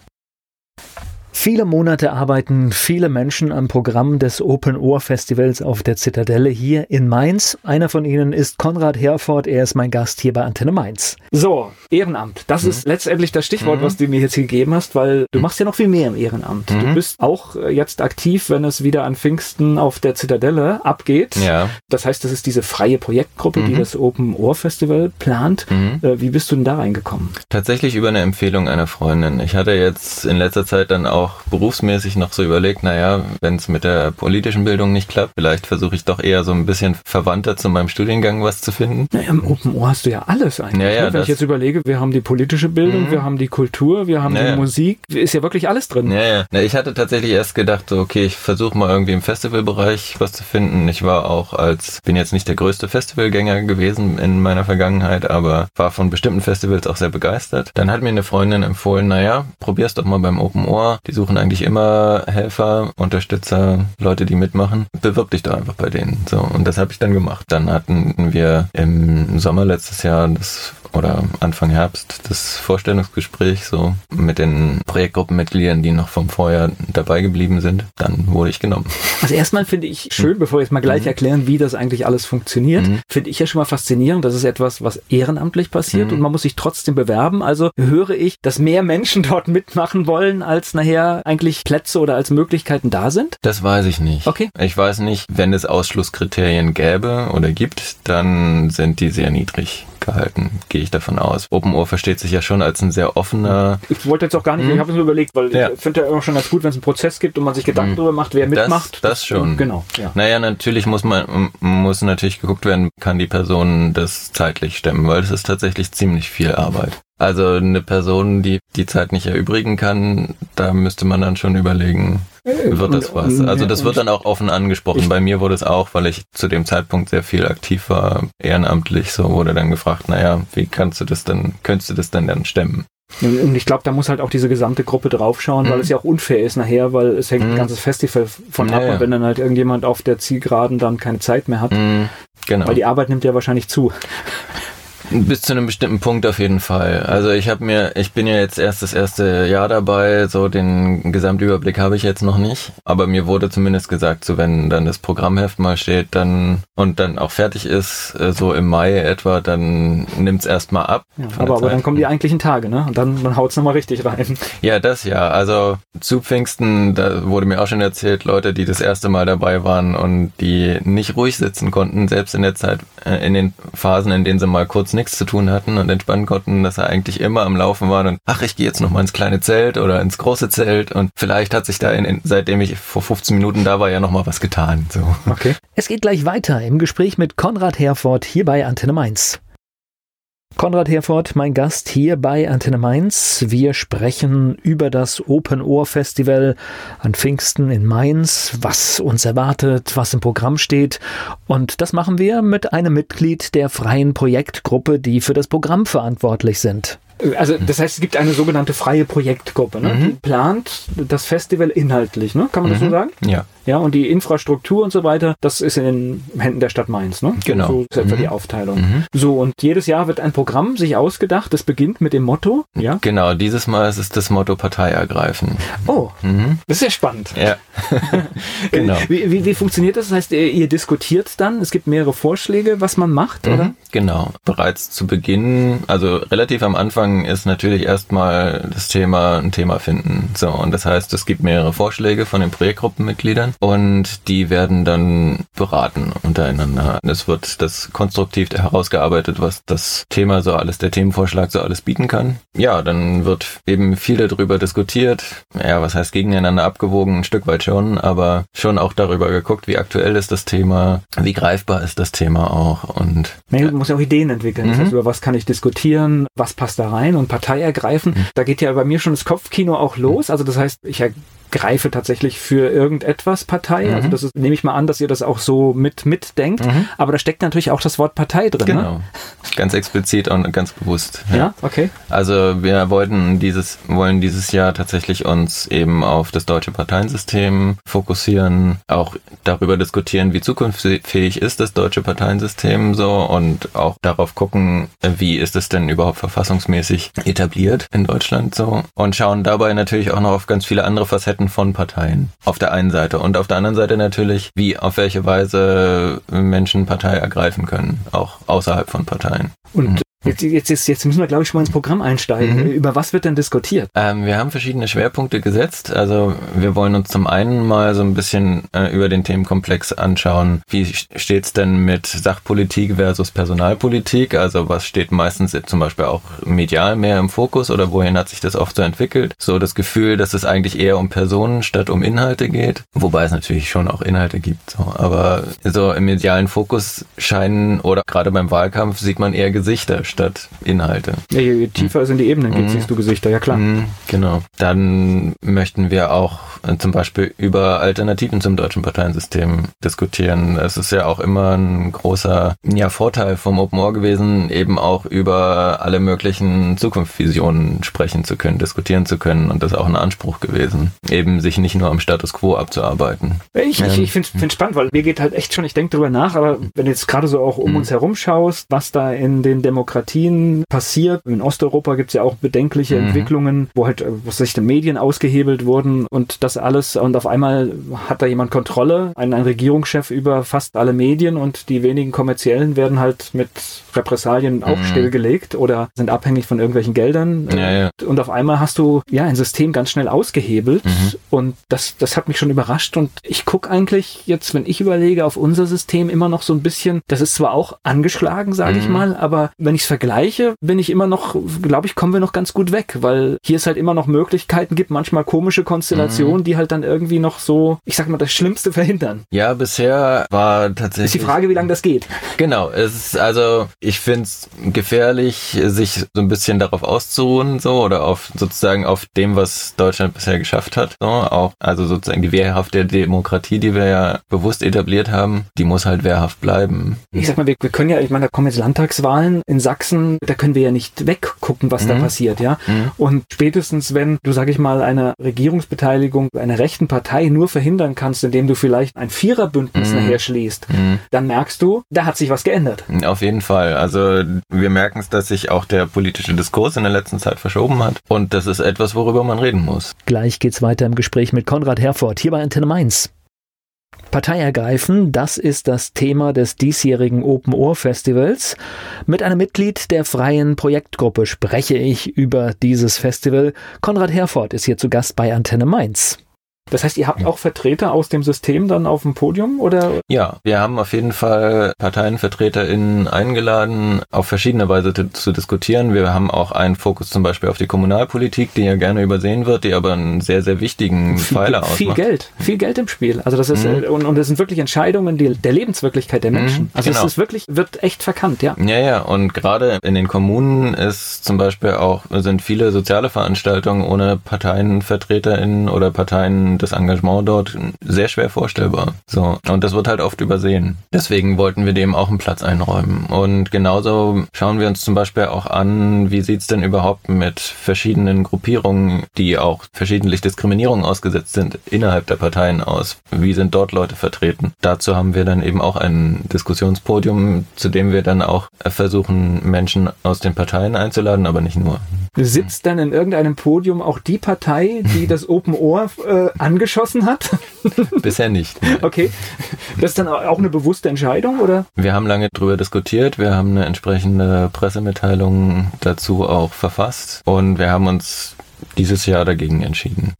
Viele Monate arbeiten viele Menschen am Programm des Open Ohr Festivals auf der Zitadelle hier in Mainz. Einer von ihnen ist Konrad Herford. Er ist mein Gast hier bei Antenne Mainz. So, Ehrenamt. Das mhm. ist letztendlich das Stichwort, mhm. was du mir jetzt gegeben hast, weil du mhm. machst ja noch viel mehr im Ehrenamt. Du mhm. bist auch äh, jetzt aktiv, wenn es wieder an Pfingsten auf der Zitadelle abgeht. Ja. Das heißt, das ist diese freie Projektgruppe, die mhm. das Open Ohr Festival plant. Mhm. Äh, wie bist du denn da reingekommen? Tatsächlich über eine Empfehlung einer Freundin. Ich hatte jetzt in letzter Zeit dann auch auch berufsmäßig noch so überlegt, naja, wenn es mit der politischen Bildung nicht klappt, vielleicht versuche ich doch eher so ein bisschen verwandter zu meinem Studiengang was zu finden. Naja, im Open Ohr hast du ja alles eigentlich. Ja, ja, ne? Wenn ich jetzt überlege, wir haben die politische Bildung, Mhm. wir haben die Kultur, wir haben Ja, die. Musik, ist ja wirklich alles drin. Ja, ja. Na, ich hatte tatsächlich erst gedacht, so, okay, ich versuche mal irgendwie im Festivalbereich was zu finden. Ich war auch als, bin jetzt nicht der größte Festivalgänger gewesen in meiner Vergangenheit, aber war von bestimmten Festivals auch sehr begeistert. Dann hat mir eine Freundin empfohlen, naja, probier's doch mal beim Open Ohr. Die suchen eigentlich immer Helfer, Unterstützer, Leute, die mitmachen. Bewirb dich doch einfach bei denen. So, und das habe ich dann gemacht. Dann hatten wir im Sommer letztes Jahr das oder Anfang Herbst das Vorstellungsgespräch so mit den Projektgruppenmitgliedern, die noch vom Vorjahr dabei geblieben sind. Dann wurde ich genommen. Also erstmal finde ich schön, bevor wir jetzt mal gleich Mhm. erklären, wie das eigentlich alles funktioniert, Mhm. finde ich ja schon mal faszinierend. Das ist etwas, was ehrenamtlich passiert Mhm. und man muss sich trotzdem bewerben. Also höre ich, dass mehr Menschen dort mitmachen wollen, als nachher eigentlich Plätze oder als Möglichkeiten da sind. Das weiß ich nicht. Okay. Ich weiß nicht, wenn es Ausschlusskriterien gäbe oder gibt, dann sind die sehr niedrig gehalten, gehe ich davon aus. Open Ohr versteht sich ja schon als ein sehr offener Ich wollte jetzt auch gar nicht, Mhm. ich habe es nur überlegt, weil Ja. ich finde ja immer schon ganz gut, wenn es einen Prozess gibt und man sich Gedanken Mhm. darüber macht, wer Das- mitmacht. das schon. Genau, ja. Naja, natürlich muss man, muss natürlich geguckt werden, kann die Person das zeitlich stemmen, weil es ist tatsächlich ziemlich viel Arbeit. Also eine Person, die die Zeit nicht erübrigen kann, da müsste man dann schon überlegen, wird das was? und- Also das wird dann auch offen angesprochen. Bei mir wurde es auch, weil ich zu dem Zeitpunkt sehr viel aktiv war, ehrenamtlich, so wurde dann gefragt, naja, wie kannst du das denn, könntest du das denn dann stemmen? Und ich glaube, da muss halt auch diese gesamte Gruppe draufschauen, weil Mhm. es ja auch unfair ist nachher, weil es hängt ein Mhm. ganzes Festival von ab ja. und wenn dann halt irgendjemand auf der Zielgeraden dann keine Zeit mehr hat, Mm, genau. weil die Arbeit nimmt ja wahrscheinlich zu. Bis zu einem bestimmten Punkt auf jeden Fall. Also ich habe mir, ich bin ja jetzt erst das erste Jahr dabei, so den Gesamtüberblick habe ich jetzt noch nicht. Aber mir wurde zumindest gesagt, so wenn dann das Programmheft mal steht, dann und dann auch fertig ist, äh, so im Mai etwa, dann nimmt's erstmal ab. Ja, aber, aber dann kommen die eigentlichen Tage, ne? Und dann, dann haut's nochmal richtig rein. Ja, das ja. Also zu Pfingsten, da wurde mir auch schon erzählt, Leute, die das erste Mal dabei waren und die nicht ruhig sitzen konnten, selbst in der Zeit, äh, in den Phasen, in denen sie mal kurz nichts zu tun hatten und entspannen konnten, dass er eigentlich immer am Laufen war und ach, ich gehe jetzt noch mal ins kleine Zelt oder ins große Zelt und vielleicht hat sich da, in, in, seitdem ich vor 15 Minuten da war, ja noch mal was getan. So. Okay. Es geht gleich weiter im Gespräch mit Konrad Herford hier bei Antenne Mainz. Konrad Herford, mein Gast hier bei Antenne Mainz. Wir sprechen über das Open Ohr Festival an Pfingsten in Mainz, was uns erwartet, was im Programm steht. Und das machen wir mit einem Mitglied der freien Projektgruppe, die für das Programm verantwortlich sind. Also das heißt, es gibt eine sogenannte freie Projektgruppe, ne? Mhm. die plant das Festival inhaltlich, ne? kann man das so Mhm. sagen? Ja. Ja, und die Infrastruktur und so weiter, das ist in den Händen der Stadt Mainz, ne? Genau. So ist etwa Mhm. die Aufteilung. Mhm. So, und jedes Jahr wird ein Programm sich ausgedacht, das beginnt mit dem Motto, ja? Genau, dieses Mal ist es das Motto Partei ergreifen. Oh, Mhm. das ist ja spannend. Ja. genau. Wie, wie, wie funktioniert das? Das heißt, ihr, ihr diskutiert dann, es gibt mehrere Vorschläge, was man macht, oder? Mhm, Genau. Bereits zu Beginn, also relativ am Anfang ist natürlich erstmal das Thema ein Thema finden. So, und das heißt, es gibt mehrere Vorschläge von den Projektgruppenmitgliedern und die werden dann beraten untereinander. Es wird das konstruktiv herausgearbeitet, was das Thema so alles, der Themenvorschlag so alles bieten kann. Ja, dann wird eben viel darüber diskutiert. Ja, was heißt gegeneinander abgewogen? Ein Stück weit schon, aber schon auch darüber geguckt, wie aktuell ist das Thema, wie greifbar ist das Thema auch und Nee, du musst ja auch Ideen entwickeln. Das Mhm. heißt, über was kann ich diskutieren, was passt da rein und Partei ergreifen. Mhm. Da geht ja bei mir schon das Kopfkino auch los. Also das heißt, ich ergreife tatsächlich für irgendetwas Partei. Mhm. Also das ist, nehme ich mal an, dass ihr das auch so mit mitdenkt. Mhm. Aber da steckt natürlich auch das Wort Partei drin. Ne? Genau. Ganz explizit und ganz bewusst. Ja, okay. Also wir wollten dieses, wollen dieses Jahr tatsächlich uns eben auf das deutsche Parteiensystem fokussieren, auch darüber diskutieren, wie zukunftsfähig ist das deutsche Parteiensystem so und auch darauf gucken, wie ist es denn überhaupt verfassungsmäßig etabliert in Deutschland so und schauen dabei natürlich auch noch auf ganz viele andere Facetten von Parteien. Auf der einen Seite und auf der anderen Seite natürlich, wie, auf welche Weise Menschen Partei ergreifen können, auch außerhalb von Parteien. Und Jetzt, jetzt, jetzt, jetzt müssen wir, glaube ich, schon mal ins Programm einsteigen. Mhm. Über was wird denn diskutiert? Ähm, wir haben verschiedene Schwerpunkte gesetzt. Also wir wollen uns zum einen mal so ein bisschen äh, über den Themenkomplex anschauen, wie steht's denn mit Sachpolitik versus Personalpolitik? Also was steht meistens zum Beispiel auch medial mehr im Fokus oder wohin hat sich das oft so entwickelt? So das Gefühl, dass es eigentlich eher um Personen statt um Inhalte geht, wobei es natürlich schon auch Inhalte gibt. So. Aber so im medialen Fokus scheinen oder gerade beim Wahlkampf sieht man eher Gesichter statt Inhalte. Ja, je, je tiefer es in die Ebenen geht, mhm. siehst du Gesichter, ja klar. Mhm, genau. Dann möchten wir auch äh, zum Beispiel über Alternativen zum deutschen Parteiensystem diskutieren. Es ist ja auch immer ein großer ja, Vorteil vom Open Ohr gewesen, eben auch über alle möglichen Zukunftsvisionen sprechen zu können, diskutieren zu können und das ist auch ein Anspruch gewesen, eben sich nicht nur am Status quo abzuarbeiten. Ich, ich, ich finde es spannend, weil mir geht halt echt schon, ich denke drüber nach, aber wenn du jetzt gerade so auch um mhm. uns herum schaust, was da in den Demokratien passiert, in Osteuropa gibt es ja auch bedenkliche mhm. Entwicklungen, wo halt, wo sich die Medien ausgehebelt wurden und das alles und auf einmal hat da jemand Kontrolle, ein, ein Regierungschef über fast alle Medien und die wenigen kommerziellen werden halt mit Repressalien auch mhm. stillgelegt oder sind abhängig von irgendwelchen Geldern. Ja, ja. Und auf einmal hast du ja ein System ganz schnell ausgehebelt mhm. und das, das hat mich schon überrascht und ich gucke eigentlich jetzt, wenn ich überlege, auf unser System immer noch so ein bisschen, das ist zwar auch angeschlagen, sage mhm. ich mal, aber wenn ich vergleiche, bin ich immer noch, glaube ich, kommen wir noch ganz gut weg, weil hier es halt immer noch Möglichkeiten gibt, manchmal komische Konstellationen, mhm. die halt dann irgendwie noch so, ich sag mal, das Schlimmste verhindern. Ja, bisher war tatsächlich. Ist die Frage, wie lange das geht. Genau, es ist also, ich finde es gefährlich, sich so ein bisschen darauf auszuruhen, so, oder auf sozusagen auf dem, was Deutschland bisher geschafft hat, so, auch, also sozusagen die wehrhafte Demokratie, die wir ja bewusst etabliert haben, die muss halt wehrhaft bleiben. Ich sag mal, wir, wir können ja, ich meine, da kommen jetzt Landtagswahlen in Sachsen, da können wir ja nicht weggucken, was mhm. da passiert, ja. Mhm. Und spätestens, wenn du, sag ich mal, eine Regierungsbeteiligung einer rechten Partei nur verhindern kannst, indem du vielleicht ein Viererbündnis mhm. nachher schließt, mhm. dann merkst du, da hat sich was geändert. Auf jeden Fall. Also wir merken es, dass sich auch der politische Diskurs in der letzten Zeit verschoben hat. Und das ist etwas, worüber man reden muss. Gleich geht's weiter im Gespräch mit Konrad Herford hier bei Antenne Mainz. Partei ergreifen, das ist das Thema des diesjährigen Open Ohr Festivals. Mit einem Mitglied der freien Projektgruppe spreche ich über dieses Festival. Konrad Herford ist hier zu Gast bei Antenne Mainz. Das heißt, ihr habt auch Vertreter aus dem System dann auf dem Podium oder? Ja, wir haben auf jeden Fall ParteienvertreterInnen eingeladen, auf verschiedene Weise zu diskutieren. Wir haben auch einen Fokus zum Beispiel auf die Kommunalpolitik, die ja gerne übersehen wird, die aber einen sehr, sehr wichtigen viel, Pfeiler ausmacht. Viel Geld, viel Geld im Spiel. Also das ist, mhm. Äh, und, und das sind wirklich Entscheidungen die, der Lebenswirklichkeit der mhm, Menschen. Mhm, also genau. es ist wirklich, wird echt verkannt, ja. Ja, ja, und gerade in den Kommunen ist zum Beispiel auch, sind viele soziale Veranstaltungen ohne ParteienvertreterInnen oder Parteien das Engagement dort sehr schwer vorstellbar. So. Und das wird halt oft übersehen. Deswegen wollten wir dem auch einen Platz einräumen. Und genauso schauen wir uns zum Beispiel auch an, wie sieht's denn überhaupt mit verschiedenen Gruppierungen, die auch verschiedentlich Diskriminierung ausgesetzt sind, innerhalb der Parteien aus? Wie sind dort Leute vertreten? Dazu haben wir dann eben auch ein Diskussionspodium, zu dem wir dann auch versuchen, Menschen aus den Parteien einzuladen, aber nicht nur. Sitzt dann in irgendeinem Podium auch die Partei, die das Open Ohr äh, angeschossen hat? Bisher nicht. Ne. Okay. Das ist dann auch eine bewusste Entscheidung, oder? Wir haben lange drüber diskutiert. Wir haben eine entsprechende Pressemitteilung dazu auch verfasst. Und wir haben uns dieses Jahr dagegen entschieden.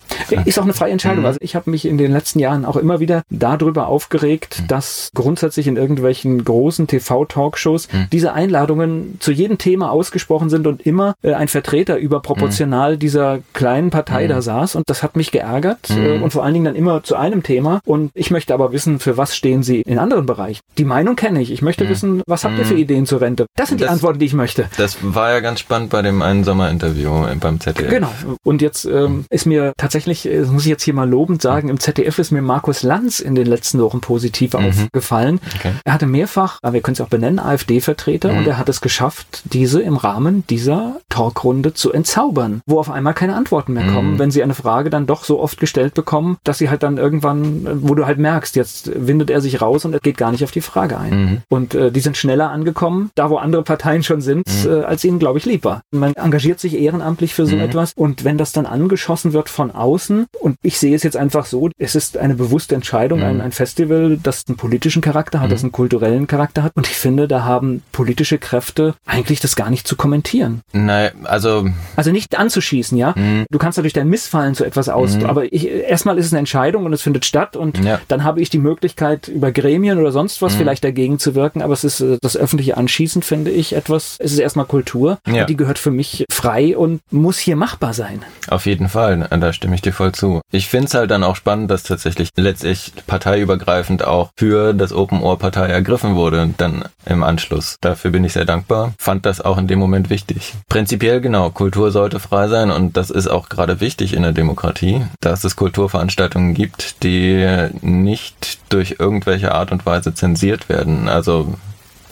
Ist auch eine freie Entscheidung. Mhm. Also ich habe mich in den letzten Jahren auch immer wieder darüber aufgeregt, mhm. dass grundsätzlich in irgendwelchen großen TV-Talkshows mhm. diese Einladungen zu jedem Thema ausgesprochen sind und immer äh, ein Vertreter überproportional mhm. dieser kleinen Partei mhm. da saß. Und das hat mich geärgert mhm. äh, und vor allen Dingen dann immer zu einem Thema. Und ich möchte aber wissen, für was stehen Sie in anderen Bereichen. Die Meinung kenne ich. Ich möchte wissen, was habt ihr für Ideen zur Rente? Das sind das, die Antworten, die ich möchte. Das war ja ganz spannend bei dem einen Sommerinterview beim ZDF. Genau. Und jetzt ähm, ist mir tatsächlich, äh, das muss ich jetzt hier mal lobend sagen, im ZDF ist mir Markus Lanz in den letzten Wochen positiv mhm. aufgefallen. Okay. Er hatte mehrfach, aber wir können es auch benennen, AfD-Vertreter mhm. und er hat es geschafft, diese im Rahmen dieser Talkrunde zu entzaubern, wo auf einmal keine Antworten mehr mhm. kommen, wenn sie eine Frage dann doch so oft gestellt bekommen, dass sie halt dann irgendwann, wo du halt merkst, jetzt windet er sich raus und er geht gar nicht auf die Frage ein. Mhm. Und äh, die sind schneller angekommen, da wo andere Parteien schon sind, mhm. äh, als ihnen, glaube ich, lieb war. Man engagiert sich ehrenamtlich für so mhm. etwas und Und wenn das dann angeschossen wird von außen, und ich sehe es jetzt einfach so, es ist eine bewusste Entscheidung, mhm. ein, ein, Festival, das einen politischen Charakter hat, mhm. das einen kulturellen Charakter hat. Und ich finde, da haben politische Kräfte eigentlich das gar nicht zu kommentieren. Nein, also. Also nicht anzuschießen, ja. Mhm. Du kannst natürlich dein Missfallen zu etwas aus, mhm. aber ich, erstmal ist es eine Entscheidung und es findet statt und ja. dann habe ich die Möglichkeit, über Gremien oder sonst was mhm. vielleicht dagegen zu wirken, aber es ist äh, das öffentliche Anschießen, finde ich, etwas, es ist erstmal Kultur, ja. die gehört für mich frei und muss hier machbar sein. Auf jeden Fall, da stimme ich dir voll zu. Ich finde es halt dann auch spannend, dass tatsächlich letztlich parteiübergreifend auch für das Open Ohr Partei ergriffen wurde, dann im Anschluss. Dafür bin ich sehr dankbar. Fand das auch in dem Moment wichtig. Prinzipiell genau, Kultur sollte frei sein und das ist auch gerade wichtig in der Demokratie, dass es Kulturveranstaltungen gibt, die nicht durch irgendwelche Art und Weise zensiert werden. Also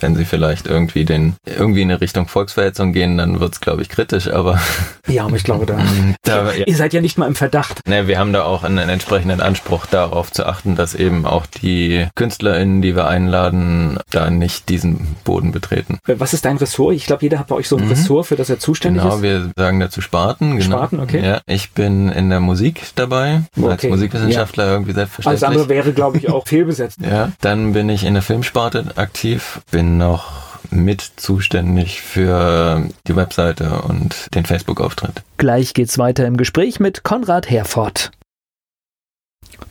wenn sie vielleicht irgendwie den irgendwie in eine Richtung Volksverhetzung gehen, dann wird's glaube ich kritisch, aber ja, aber ich glaube da, da ja. ihr seid ja nicht mal im Verdacht. Ne, wir haben da auch einen, einen, entsprechenden Anspruch darauf zu achten, dass eben auch die KünstlerInnen, die wir einladen, da nicht diesen Boden betreten. Was ist dein Ressort? Ich glaube, jeder hat bei euch so ein mhm. Ressort, für das er zuständig genau, ist. Genau, wir sagen dazu Sparten. Genau. Sparten, okay. Ja, ich bin in der Musik dabei, okay. als Musikwissenschaftler ja. irgendwie selbstverständlich. Alles andere wäre, glaube ich, auch fehlbesetzt. ja, dann bin ich in der Filmsparte aktiv, bin bin noch mit zuständig für die Webseite und den Facebook-Auftritt. Gleich geht's weiter im Gespräch mit Konrad Herford.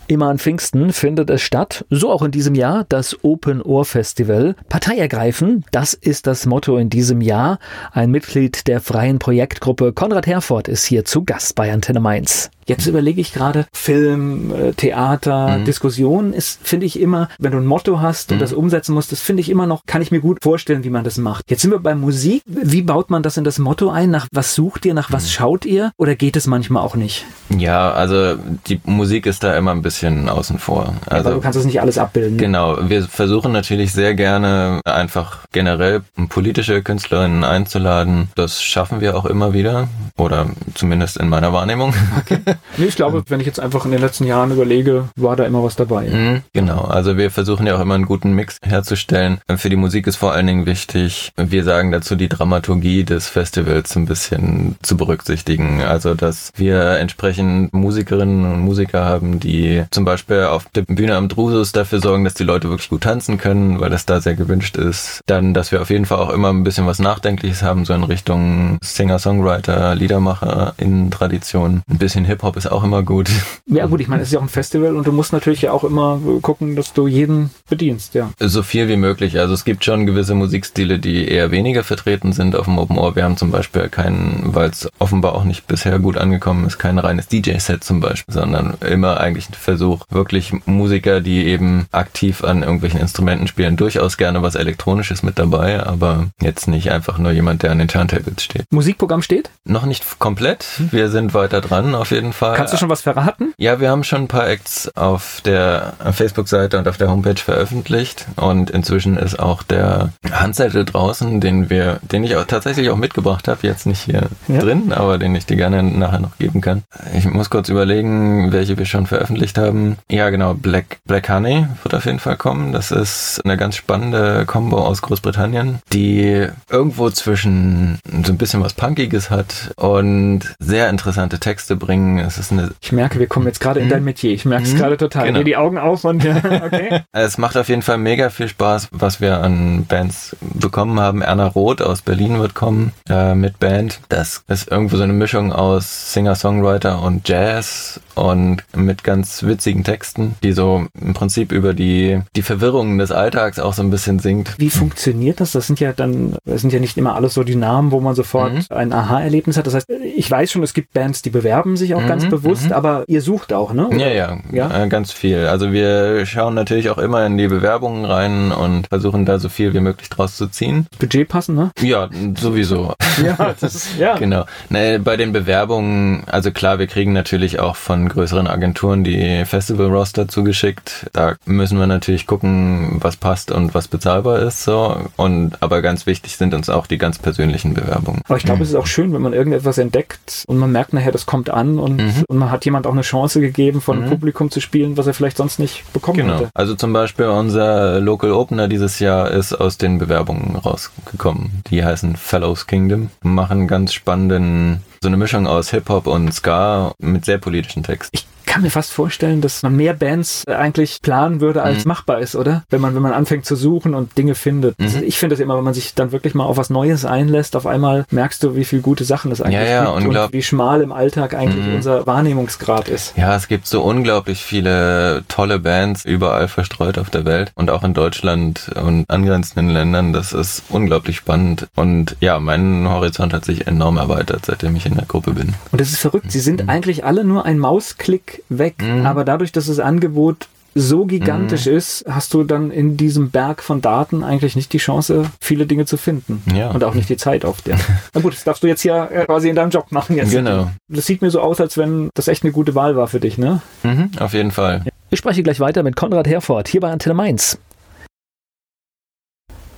Immer an Pfingsten findet es statt, so auch in diesem Jahr, das Open Ohr Festival. Partei ergreifen, das ist das Motto in diesem Jahr. Ein Mitglied der freien Projektgruppe Konrad Herford ist hier zu Gast bei Antenne Mainz. Jetzt überlege ich gerade, Film, äh, Theater, mhm. Diskussion ist, finde ich immer, wenn du ein Motto hast und mhm. das umsetzen musst, das finde ich immer noch, kann ich mir gut vorstellen, wie man das macht. Jetzt sind wir bei Musik. Wie baut man das in das Motto ein? Nach was sucht ihr? Nach was mhm. schaut ihr? Oder geht es manchmal auch nicht? Ja, also die Musik ist da immer ein bisschen außen vor. Also Aber du kannst das nicht alles abbilden. Genau. Wir versuchen natürlich sehr gerne einfach generell politische Künstlerinnen einzuladen. Das schaffen wir auch immer wieder. Oder zumindest in meiner Wahrnehmung. Okay. nee, ich glaube, wenn ich jetzt einfach in den letzten Jahren überlege, war da immer was dabei. Mhm, genau, also wir versuchen ja auch immer einen guten Mix herzustellen. Für die Musik ist vor allen Dingen wichtig, wir sagen dazu, die Dramaturgie des Festivals ein bisschen zu berücksichtigen. Also, dass wir entsprechend Musikerinnen und Musiker haben, die zum Beispiel auf der Bühne am Drusus dafür sorgen, dass die Leute wirklich gut tanzen können, weil das da sehr gewünscht ist. Dann, dass wir auf jeden Fall auch immer ein bisschen was Nachdenkliches haben, so in Richtung Singer-Songwriter, Liedermacher in Tradition. Ein bisschen Hip-Hop Hip-Hop ist auch immer gut. Ja gut, ich meine, es ist ja auch ein Festival und du musst natürlich ja auch immer gucken, dass du jeden bedienst, ja. So viel wie möglich. Also es gibt schon gewisse Musikstile, die eher weniger vertreten sind auf dem Open Ohr. Wir haben zum Beispiel keinen, weil es offenbar auch nicht bisher gut angekommen ist, kein reines DJ-Set zum Beispiel, sondern immer eigentlich ein Versuch, wirklich Musiker, die eben aktiv an irgendwelchen Instrumenten spielen, durchaus gerne was Elektronisches mit dabei, aber jetzt nicht einfach nur jemand, der an den Turntables steht. Musikprogramm steht? Noch nicht komplett. Wir sind weiter dran, auf jeden Fall. Kannst du schon was verraten? Ja, wir haben schon ein paar Acts auf der Facebook-Seite und auf der Homepage veröffentlicht und inzwischen ist auch der Handzettel draußen, den wir, den ich auch tatsächlich auch mitgebracht habe, jetzt nicht hier ja. drin, aber den ich dir gerne nachher noch geben kann. Ich muss kurz überlegen, welche wir schon veröffentlicht haben. Ja, genau, Black, Black Honey wird auf jeden Fall kommen. Das ist eine ganz spannende Combo aus Großbritannien, die irgendwo zwischen so ein bisschen was Punkiges hat und sehr interessante Texte bringen. Es ist eine. Ich merke, wir kommen jetzt gerade in dein mhm. Metier. Ich merke es mhm. gerade total. Genau. Dir die Augen auf und ja, okay. es macht auf jeden Fall mega viel Spaß, was wir an Bands bekommen haben. Erna Roth aus Berlin wird kommen äh, mit Band. Das ist irgendwo so eine Mischung aus Singer-Songwriter und Jazz und mit ganz witzigen Texten, die so im Prinzip über die, die Verwirrungen des Alltags auch so ein bisschen singt. Wie funktioniert das? Das sind ja dann, das sind ja nicht immer alles so die Namen, wo man sofort mhm. ein Aha-Erlebnis hat. Das heißt, ich weiß schon, es gibt Bands, die bewerben sich auch mhm. ganz bewusst, mhm. aber ihr sucht auch, ne? Ja, ja, ja, äh, ganz viel. Also wir schauen natürlich auch immer in die Bewerbungen rein und versuchen da so viel wie möglich draus zu ziehen. Budget passen, ne? Ja, sowieso. ja, das ist, ja. Genau. Ne, bei den Bewerbungen, also klar, wir kriegen natürlich auch von größeren Agenturen die Festival-Roster zugeschickt. Da müssen wir natürlich gucken, was passt und was bezahlbar ist. So. Und aber ganz wichtig sind uns auch die ganz persönlichen Bewerbungen. Aber ich glaube, mhm. es ist auch schön, wenn man irgendetwas entdeckt und man merkt nachher, das kommt an und, mhm. und man hat jemand auch eine Chance gegeben, von mhm. Publikum zu spielen, was er vielleicht sonst nicht bekommen genau. hätte. Also zum Beispiel unser Local Opener dieses Jahr ist aus den Bewerbungen rausgekommen. Die heißen Fellows Kingdom, machen ganz spannenden so eine Mischung aus Hip-Hop und Ska mit sehr politischen Texten. Ich kann mir fast vorstellen, dass man mehr Bands eigentlich planen würde, als mhm. machbar ist, oder? Wenn man, wenn man anfängt zu suchen und Dinge findet. Mhm. Also ich finde das immer, wenn man sich dann wirklich mal auf was Neues einlässt, auf einmal merkst du, wie viele gute Sachen es eigentlich ja, ja, gibt und wie schmal im Alltag eigentlich mhm. unser Wahrnehmungsgrad ist. Ja, es gibt so unglaublich viele tolle Bands überall verstreut auf der Welt und auch in Deutschland und angrenzenden Ländern. Das ist unglaublich spannend und ja, mein Horizont hat sich enorm erweitert, seitdem ich in der Gruppe bin. Und das ist verrückt. Sie sind mhm. eigentlich alle nur ein Mausklick weg. Mhm. Aber dadurch, dass das Angebot so gigantisch mhm. ist, hast du dann in diesem Berg von Daten eigentlich nicht die Chance, viele Dinge zu finden. Ja. Und auch nicht die Zeit auf der. Na gut, das darfst du jetzt ja quasi in deinem Job machen jetzt. Genau. Das sieht mir so aus, als wenn das echt eine gute Wahl war für dich, ne? Mhm, auf jeden Fall. Ich spreche gleich weiter mit Konrad Herford hier bei Antenne Mainz.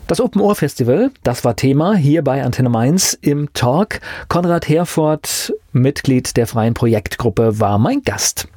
Das Open Ohr Festival, das war Thema hier bei Antenne Mainz im Talk. Konrad Herford, Mitglied der freien Projektgruppe, war mein Gast.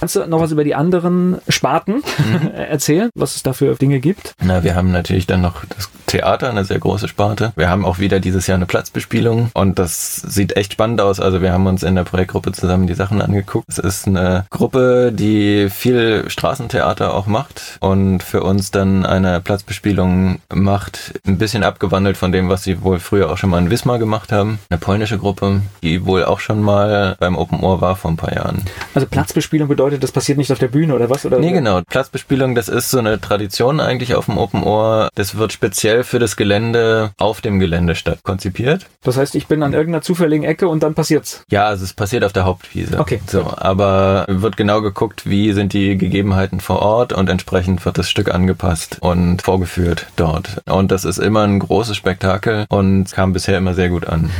Kannst du noch was über die anderen Sparten mhm. erzählen, was es da für Dinge gibt? Na, wir haben natürlich dann noch das Theater, eine sehr große Sparte. Wir haben auch wieder dieses Jahr eine Platzbespielung und das sieht echt spannend aus. Also wir haben uns in der Projektgruppe zusammen die Sachen angeguckt. Es ist eine Gruppe, die viel Straßentheater auch macht und für uns dann eine Platzbespielung macht, ein bisschen abgewandelt von dem, was sie wohl früher auch schon mal in Wismar gemacht haben. Eine polnische Gruppe, die wohl auch schon mal beim Open Ohr war vor ein paar Jahren. Also Platzbespielung bedeutet, das passiert nicht auf der Bühne oder was? Oder? Nee, genau. Platzbespielung, das ist so eine Tradition eigentlich auf dem Open Ohr. Das wird speziell für das Gelände auf dem Gelände statt konzipiert. Das heißt, ich bin an irgendeiner zufälligen Ecke und dann passiert's? Ja, also es passiert auf der Hauptwiese. Okay. So, aber wird genau geguckt, wie sind die Gegebenheiten vor Ort und entsprechend wird das Stück angepasst und vorgeführt dort. Und das ist immer ein großes Spektakel und kam bisher immer sehr gut an.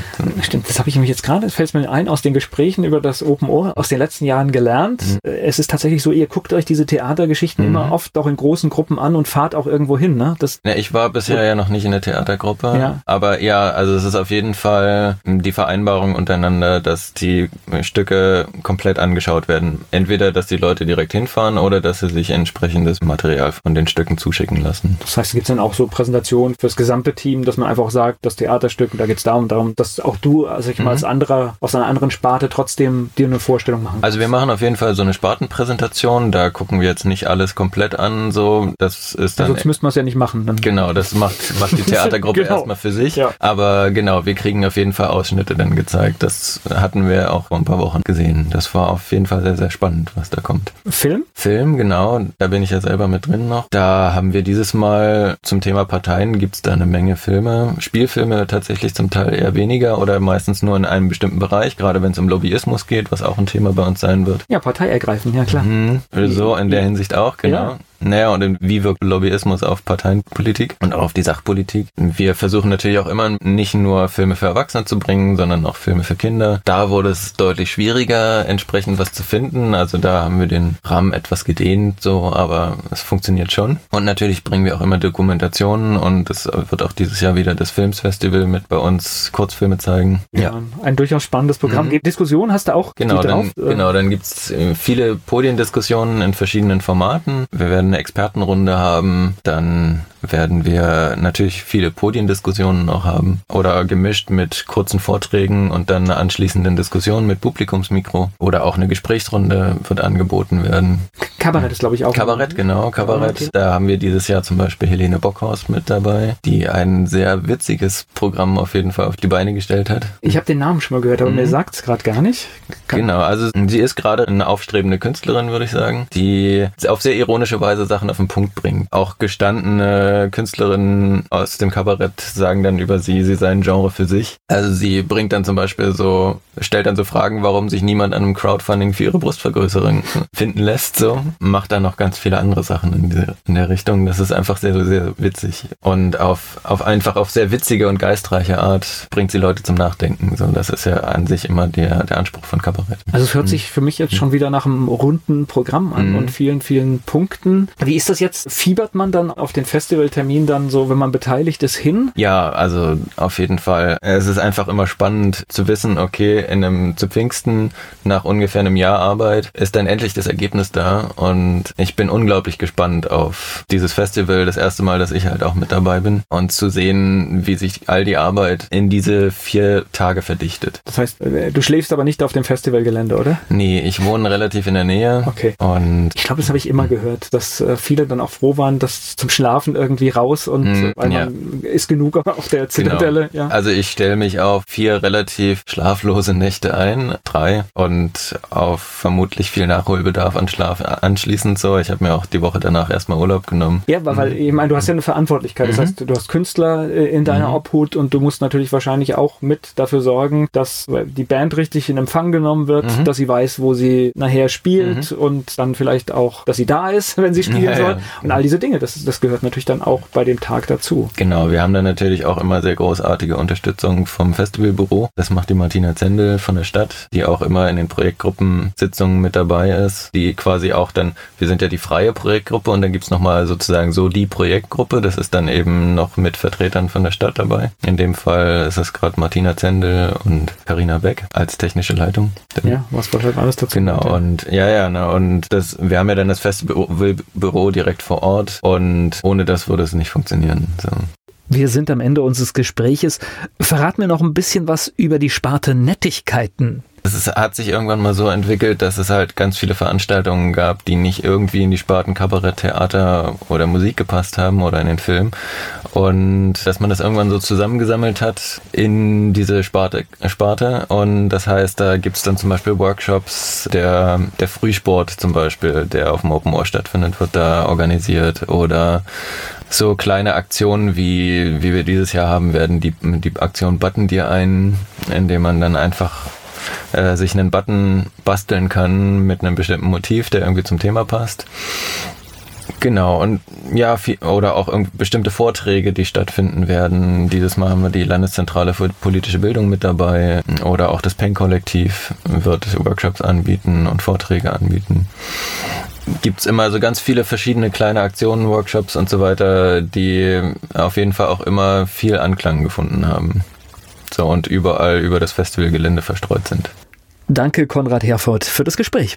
Stimmt, das habe ich nämlich jetzt gerade, fällt mir ein, aus den Gesprächen über das Open Ohr aus den letzten Jahren gelernt. Mhm. Es ist tatsächlich so, ihr guckt euch diese Theatergeschichten mhm. immer oft auch in großen Gruppen an und fahrt auch irgendwo hin, ne? Das ja, ich war bisher ja noch nicht in der Theatergruppe. Ja. Aber ja, also es ist auf jeden Fall die Vereinbarung untereinander, dass die Stücke komplett angeschaut werden. Entweder, dass die Leute direkt hinfahren oder dass sie sich entsprechendes Material von den Stücken zuschicken lassen. Das heißt, gibt es dann auch so Präsentationen fürs gesamte Team, dass man einfach sagt, das Theaterstück, da geht es darum, darum, dass auch du, also ich mhm. mal als anderer aus einer anderen Sparte trotzdem dir eine Vorstellung machen kannst. Also wir machen auf jeden Fall so eine Spartenpräsentation, da gucken wir jetzt nicht alles komplett an, so, das ist dann... Ja, sonst müssten wir es ja nicht machen. Dann. Genau, das macht, macht die Theatergruppe genau. erstmal für sich. Ja. Aber genau, wir kriegen auf jeden Fall Ausschnitte dann gezeigt. Das hatten wir auch vor ein paar Wochen gesehen. Das war auf jeden Fall sehr, sehr spannend, was da kommt. Film? Film, genau. Da bin ich ja selber mit drin noch. Da haben wir dieses Mal zum Thema Parteien gibt es da eine Menge Filme. Spielfilme tatsächlich zum Teil eher weniger oder meistens nur in einem bestimmten Bereich, gerade wenn es um Lobbyismus geht, was auch ein Thema bei uns sein wird. Ja, Partei ergreifen, ja klar. Mhm. So in der Hinsicht auch, genau. Ja. Naja, und wie wirkt Lobbyismus auf Parteienpolitik und auch auf die Sachpolitik? Wir versuchen natürlich auch immer nicht nur Filme für Erwachsene zu bringen, sondern auch Filme für Kinder. Da wurde es deutlich schwieriger, entsprechend was zu finden. Also da haben wir den Rahmen etwas gedehnt, so, aber es funktioniert schon. Und natürlich bringen wir auch immer Dokumentationen und es wird auch dieses Jahr wieder das Filmsfestival mit bei uns Kurzfilme zeigen. Ja, ja. ein durchaus spannendes Programm. Mhm. Diskussionen hast du auch genau, dann, Genau, dann gibt's äh, viele Podiendiskussionen in verschiedenen Formaten. Wir werden eine Expertenrunde haben, dann werden wir natürlich viele Podiendiskussionen noch haben oder gemischt mit kurzen Vorträgen und dann eine anschließenden Diskussion mit Publikumsmikro oder auch eine Gesprächsrunde wird angeboten werden. Kabarett ist glaube ich auch. Kabarett, genau, Kabarett. Okay. Da haben wir dieses Jahr zum Beispiel Helene Bockhaus mit dabei, die ein sehr witziges Programm auf jeden Fall auf die Beine gestellt hat. Ich habe den Namen schon mal gehört, aber mhm. mir sagt es gerade gar nicht. Kann genau, also sie ist gerade eine aufstrebende Künstlerin, würde ich sagen, die auf sehr ironische Weise Sachen auf den Punkt bringt. Auch gestandene Künstlerinnen aus dem Kabarett sagen dann über sie, sie sei ein Genre für sich. Also sie bringt dann zum Beispiel so, stellt dann so Fragen, warum sich niemand an einem Crowdfunding für ihre Brustvergrößerung finden lässt, so. Macht dann noch ganz viele andere Sachen in, diese, in der Richtung. Das ist einfach sehr, sehr witzig. Und auf, auf einfach auf sehr witzige und geistreiche Art bringt sie Leute zum Nachdenken. So, das ist ja an sich immer der, der Anspruch von Kabarett. Also es hört mhm. sich für mich jetzt schon wieder nach einem runden Programm an mhm. und vielen, vielen Punkten. Wie ist das jetzt? Fiebert man dann auf den Festival Festivaltermin dann so, wenn man beteiligt ist, hin? Ja, also auf jeden Fall. Es ist einfach immer spannend zu wissen, okay, in einem zu Pfingsten nach ungefähr einem Jahr Arbeit ist dann endlich das Ergebnis da und ich bin unglaublich gespannt auf dieses Festival. Das erste Mal, dass ich halt auch mit dabei bin und zu sehen, wie sich all die Arbeit in diese vier Tage verdichtet. Das heißt, äh, du schläfst aber nicht auf dem Festivalgelände, oder? Nee, ich wohne relativ in der Nähe. Okay. Und ich glaube, das habe ich immer gehört, dass äh, viele dann auch froh waren, dass zum Schlafen irgendwie raus und mm, weil ja. man ist genug auf der Zitadelle. Genau. Ja. Also ich stelle mich auf vier relativ schlaflose Nächte ein, drei und auf vermutlich viel Nachholbedarf an Schlaf anschließend so. Ich habe mir auch die Woche danach erstmal Urlaub genommen. Ja, weil, mhm. ich meine, du hast ja eine Verantwortlichkeit. Das mhm. heißt, du hast Künstler äh, in deiner mhm. Obhut und du musst natürlich wahrscheinlich auch mit dafür sorgen, dass die Band richtig in Empfang genommen wird, mhm. dass sie weiß, wo sie nachher spielt mhm. und dann vielleicht auch, dass sie da ist, wenn sie spielen ja, soll. Ja. Und all diese Dinge, das, das gehört natürlich dann auch bei dem Tag dazu. Genau, wir haben dann natürlich auch immer sehr großartige Unterstützung vom Festivalbüro. Das macht die Martina Zendel von der Stadt, die auch immer in den Projektgruppensitzungen mit dabei ist, die quasi auch dann, wir sind ja die freie Projektgruppe und dann gibt's nochmal sozusagen so die Projektgruppe, das ist dann eben noch mit Vertretern von der Stadt dabei. In dem Fall ist es gerade Martina Zendel und Karina Beck als technische Leitung. Ja, was wahrscheinlich alles dazu. Genau, ja. Ja, ja, na, und das, wir haben ja dann das Festivalbüro direkt vor Ort und ohne das würde es nicht funktionieren. So. Wir sind am Ende unseres Gespräches. Verrat mir noch ein bisschen was über die Sparte Nettigkeiten. Es hat sich irgendwann mal so entwickelt, dass es halt ganz viele Veranstaltungen gab, die nicht irgendwie in die Sparten Kabarett, Theater oder Musik gepasst haben oder in den Film. Und dass man das irgendwann so zusammengesammelt hat in diese Sparte. Sparte. Und das heißt, da gibt's dann zum Beispiel Workshops, der, der Frühsport zum Beispiel, der auf dem Open Ohr stattfindet, wird da organisiert. Oder so kleine Aktionen, wie, wie wir dieses Jahr haben werden, die, die Aktion Button dir ein, indem man dann einfach äh, sich einen Button basteln kann mit einem bestimmten Motiv, der irgendwie zum Thema passt. Genau, und ja, oder auch bestimmte Vorträge, die stattfinden werden. Dieses Mal haben wir die Landeszentrale für politische Bildung mit dabei oder auch das PEN-Kollektiv wird Workshops anbieten und Vorträge anbieten. Gibt es immer so ganz viele verschiedene kleine Aktionen, Workshops und so weiter, die auf jeden Fall auch immer viel Anklang gefunden haben. So und überall über das Festivalgelände verstreut sind. Danke, Konrad Herford, für das Gespräch.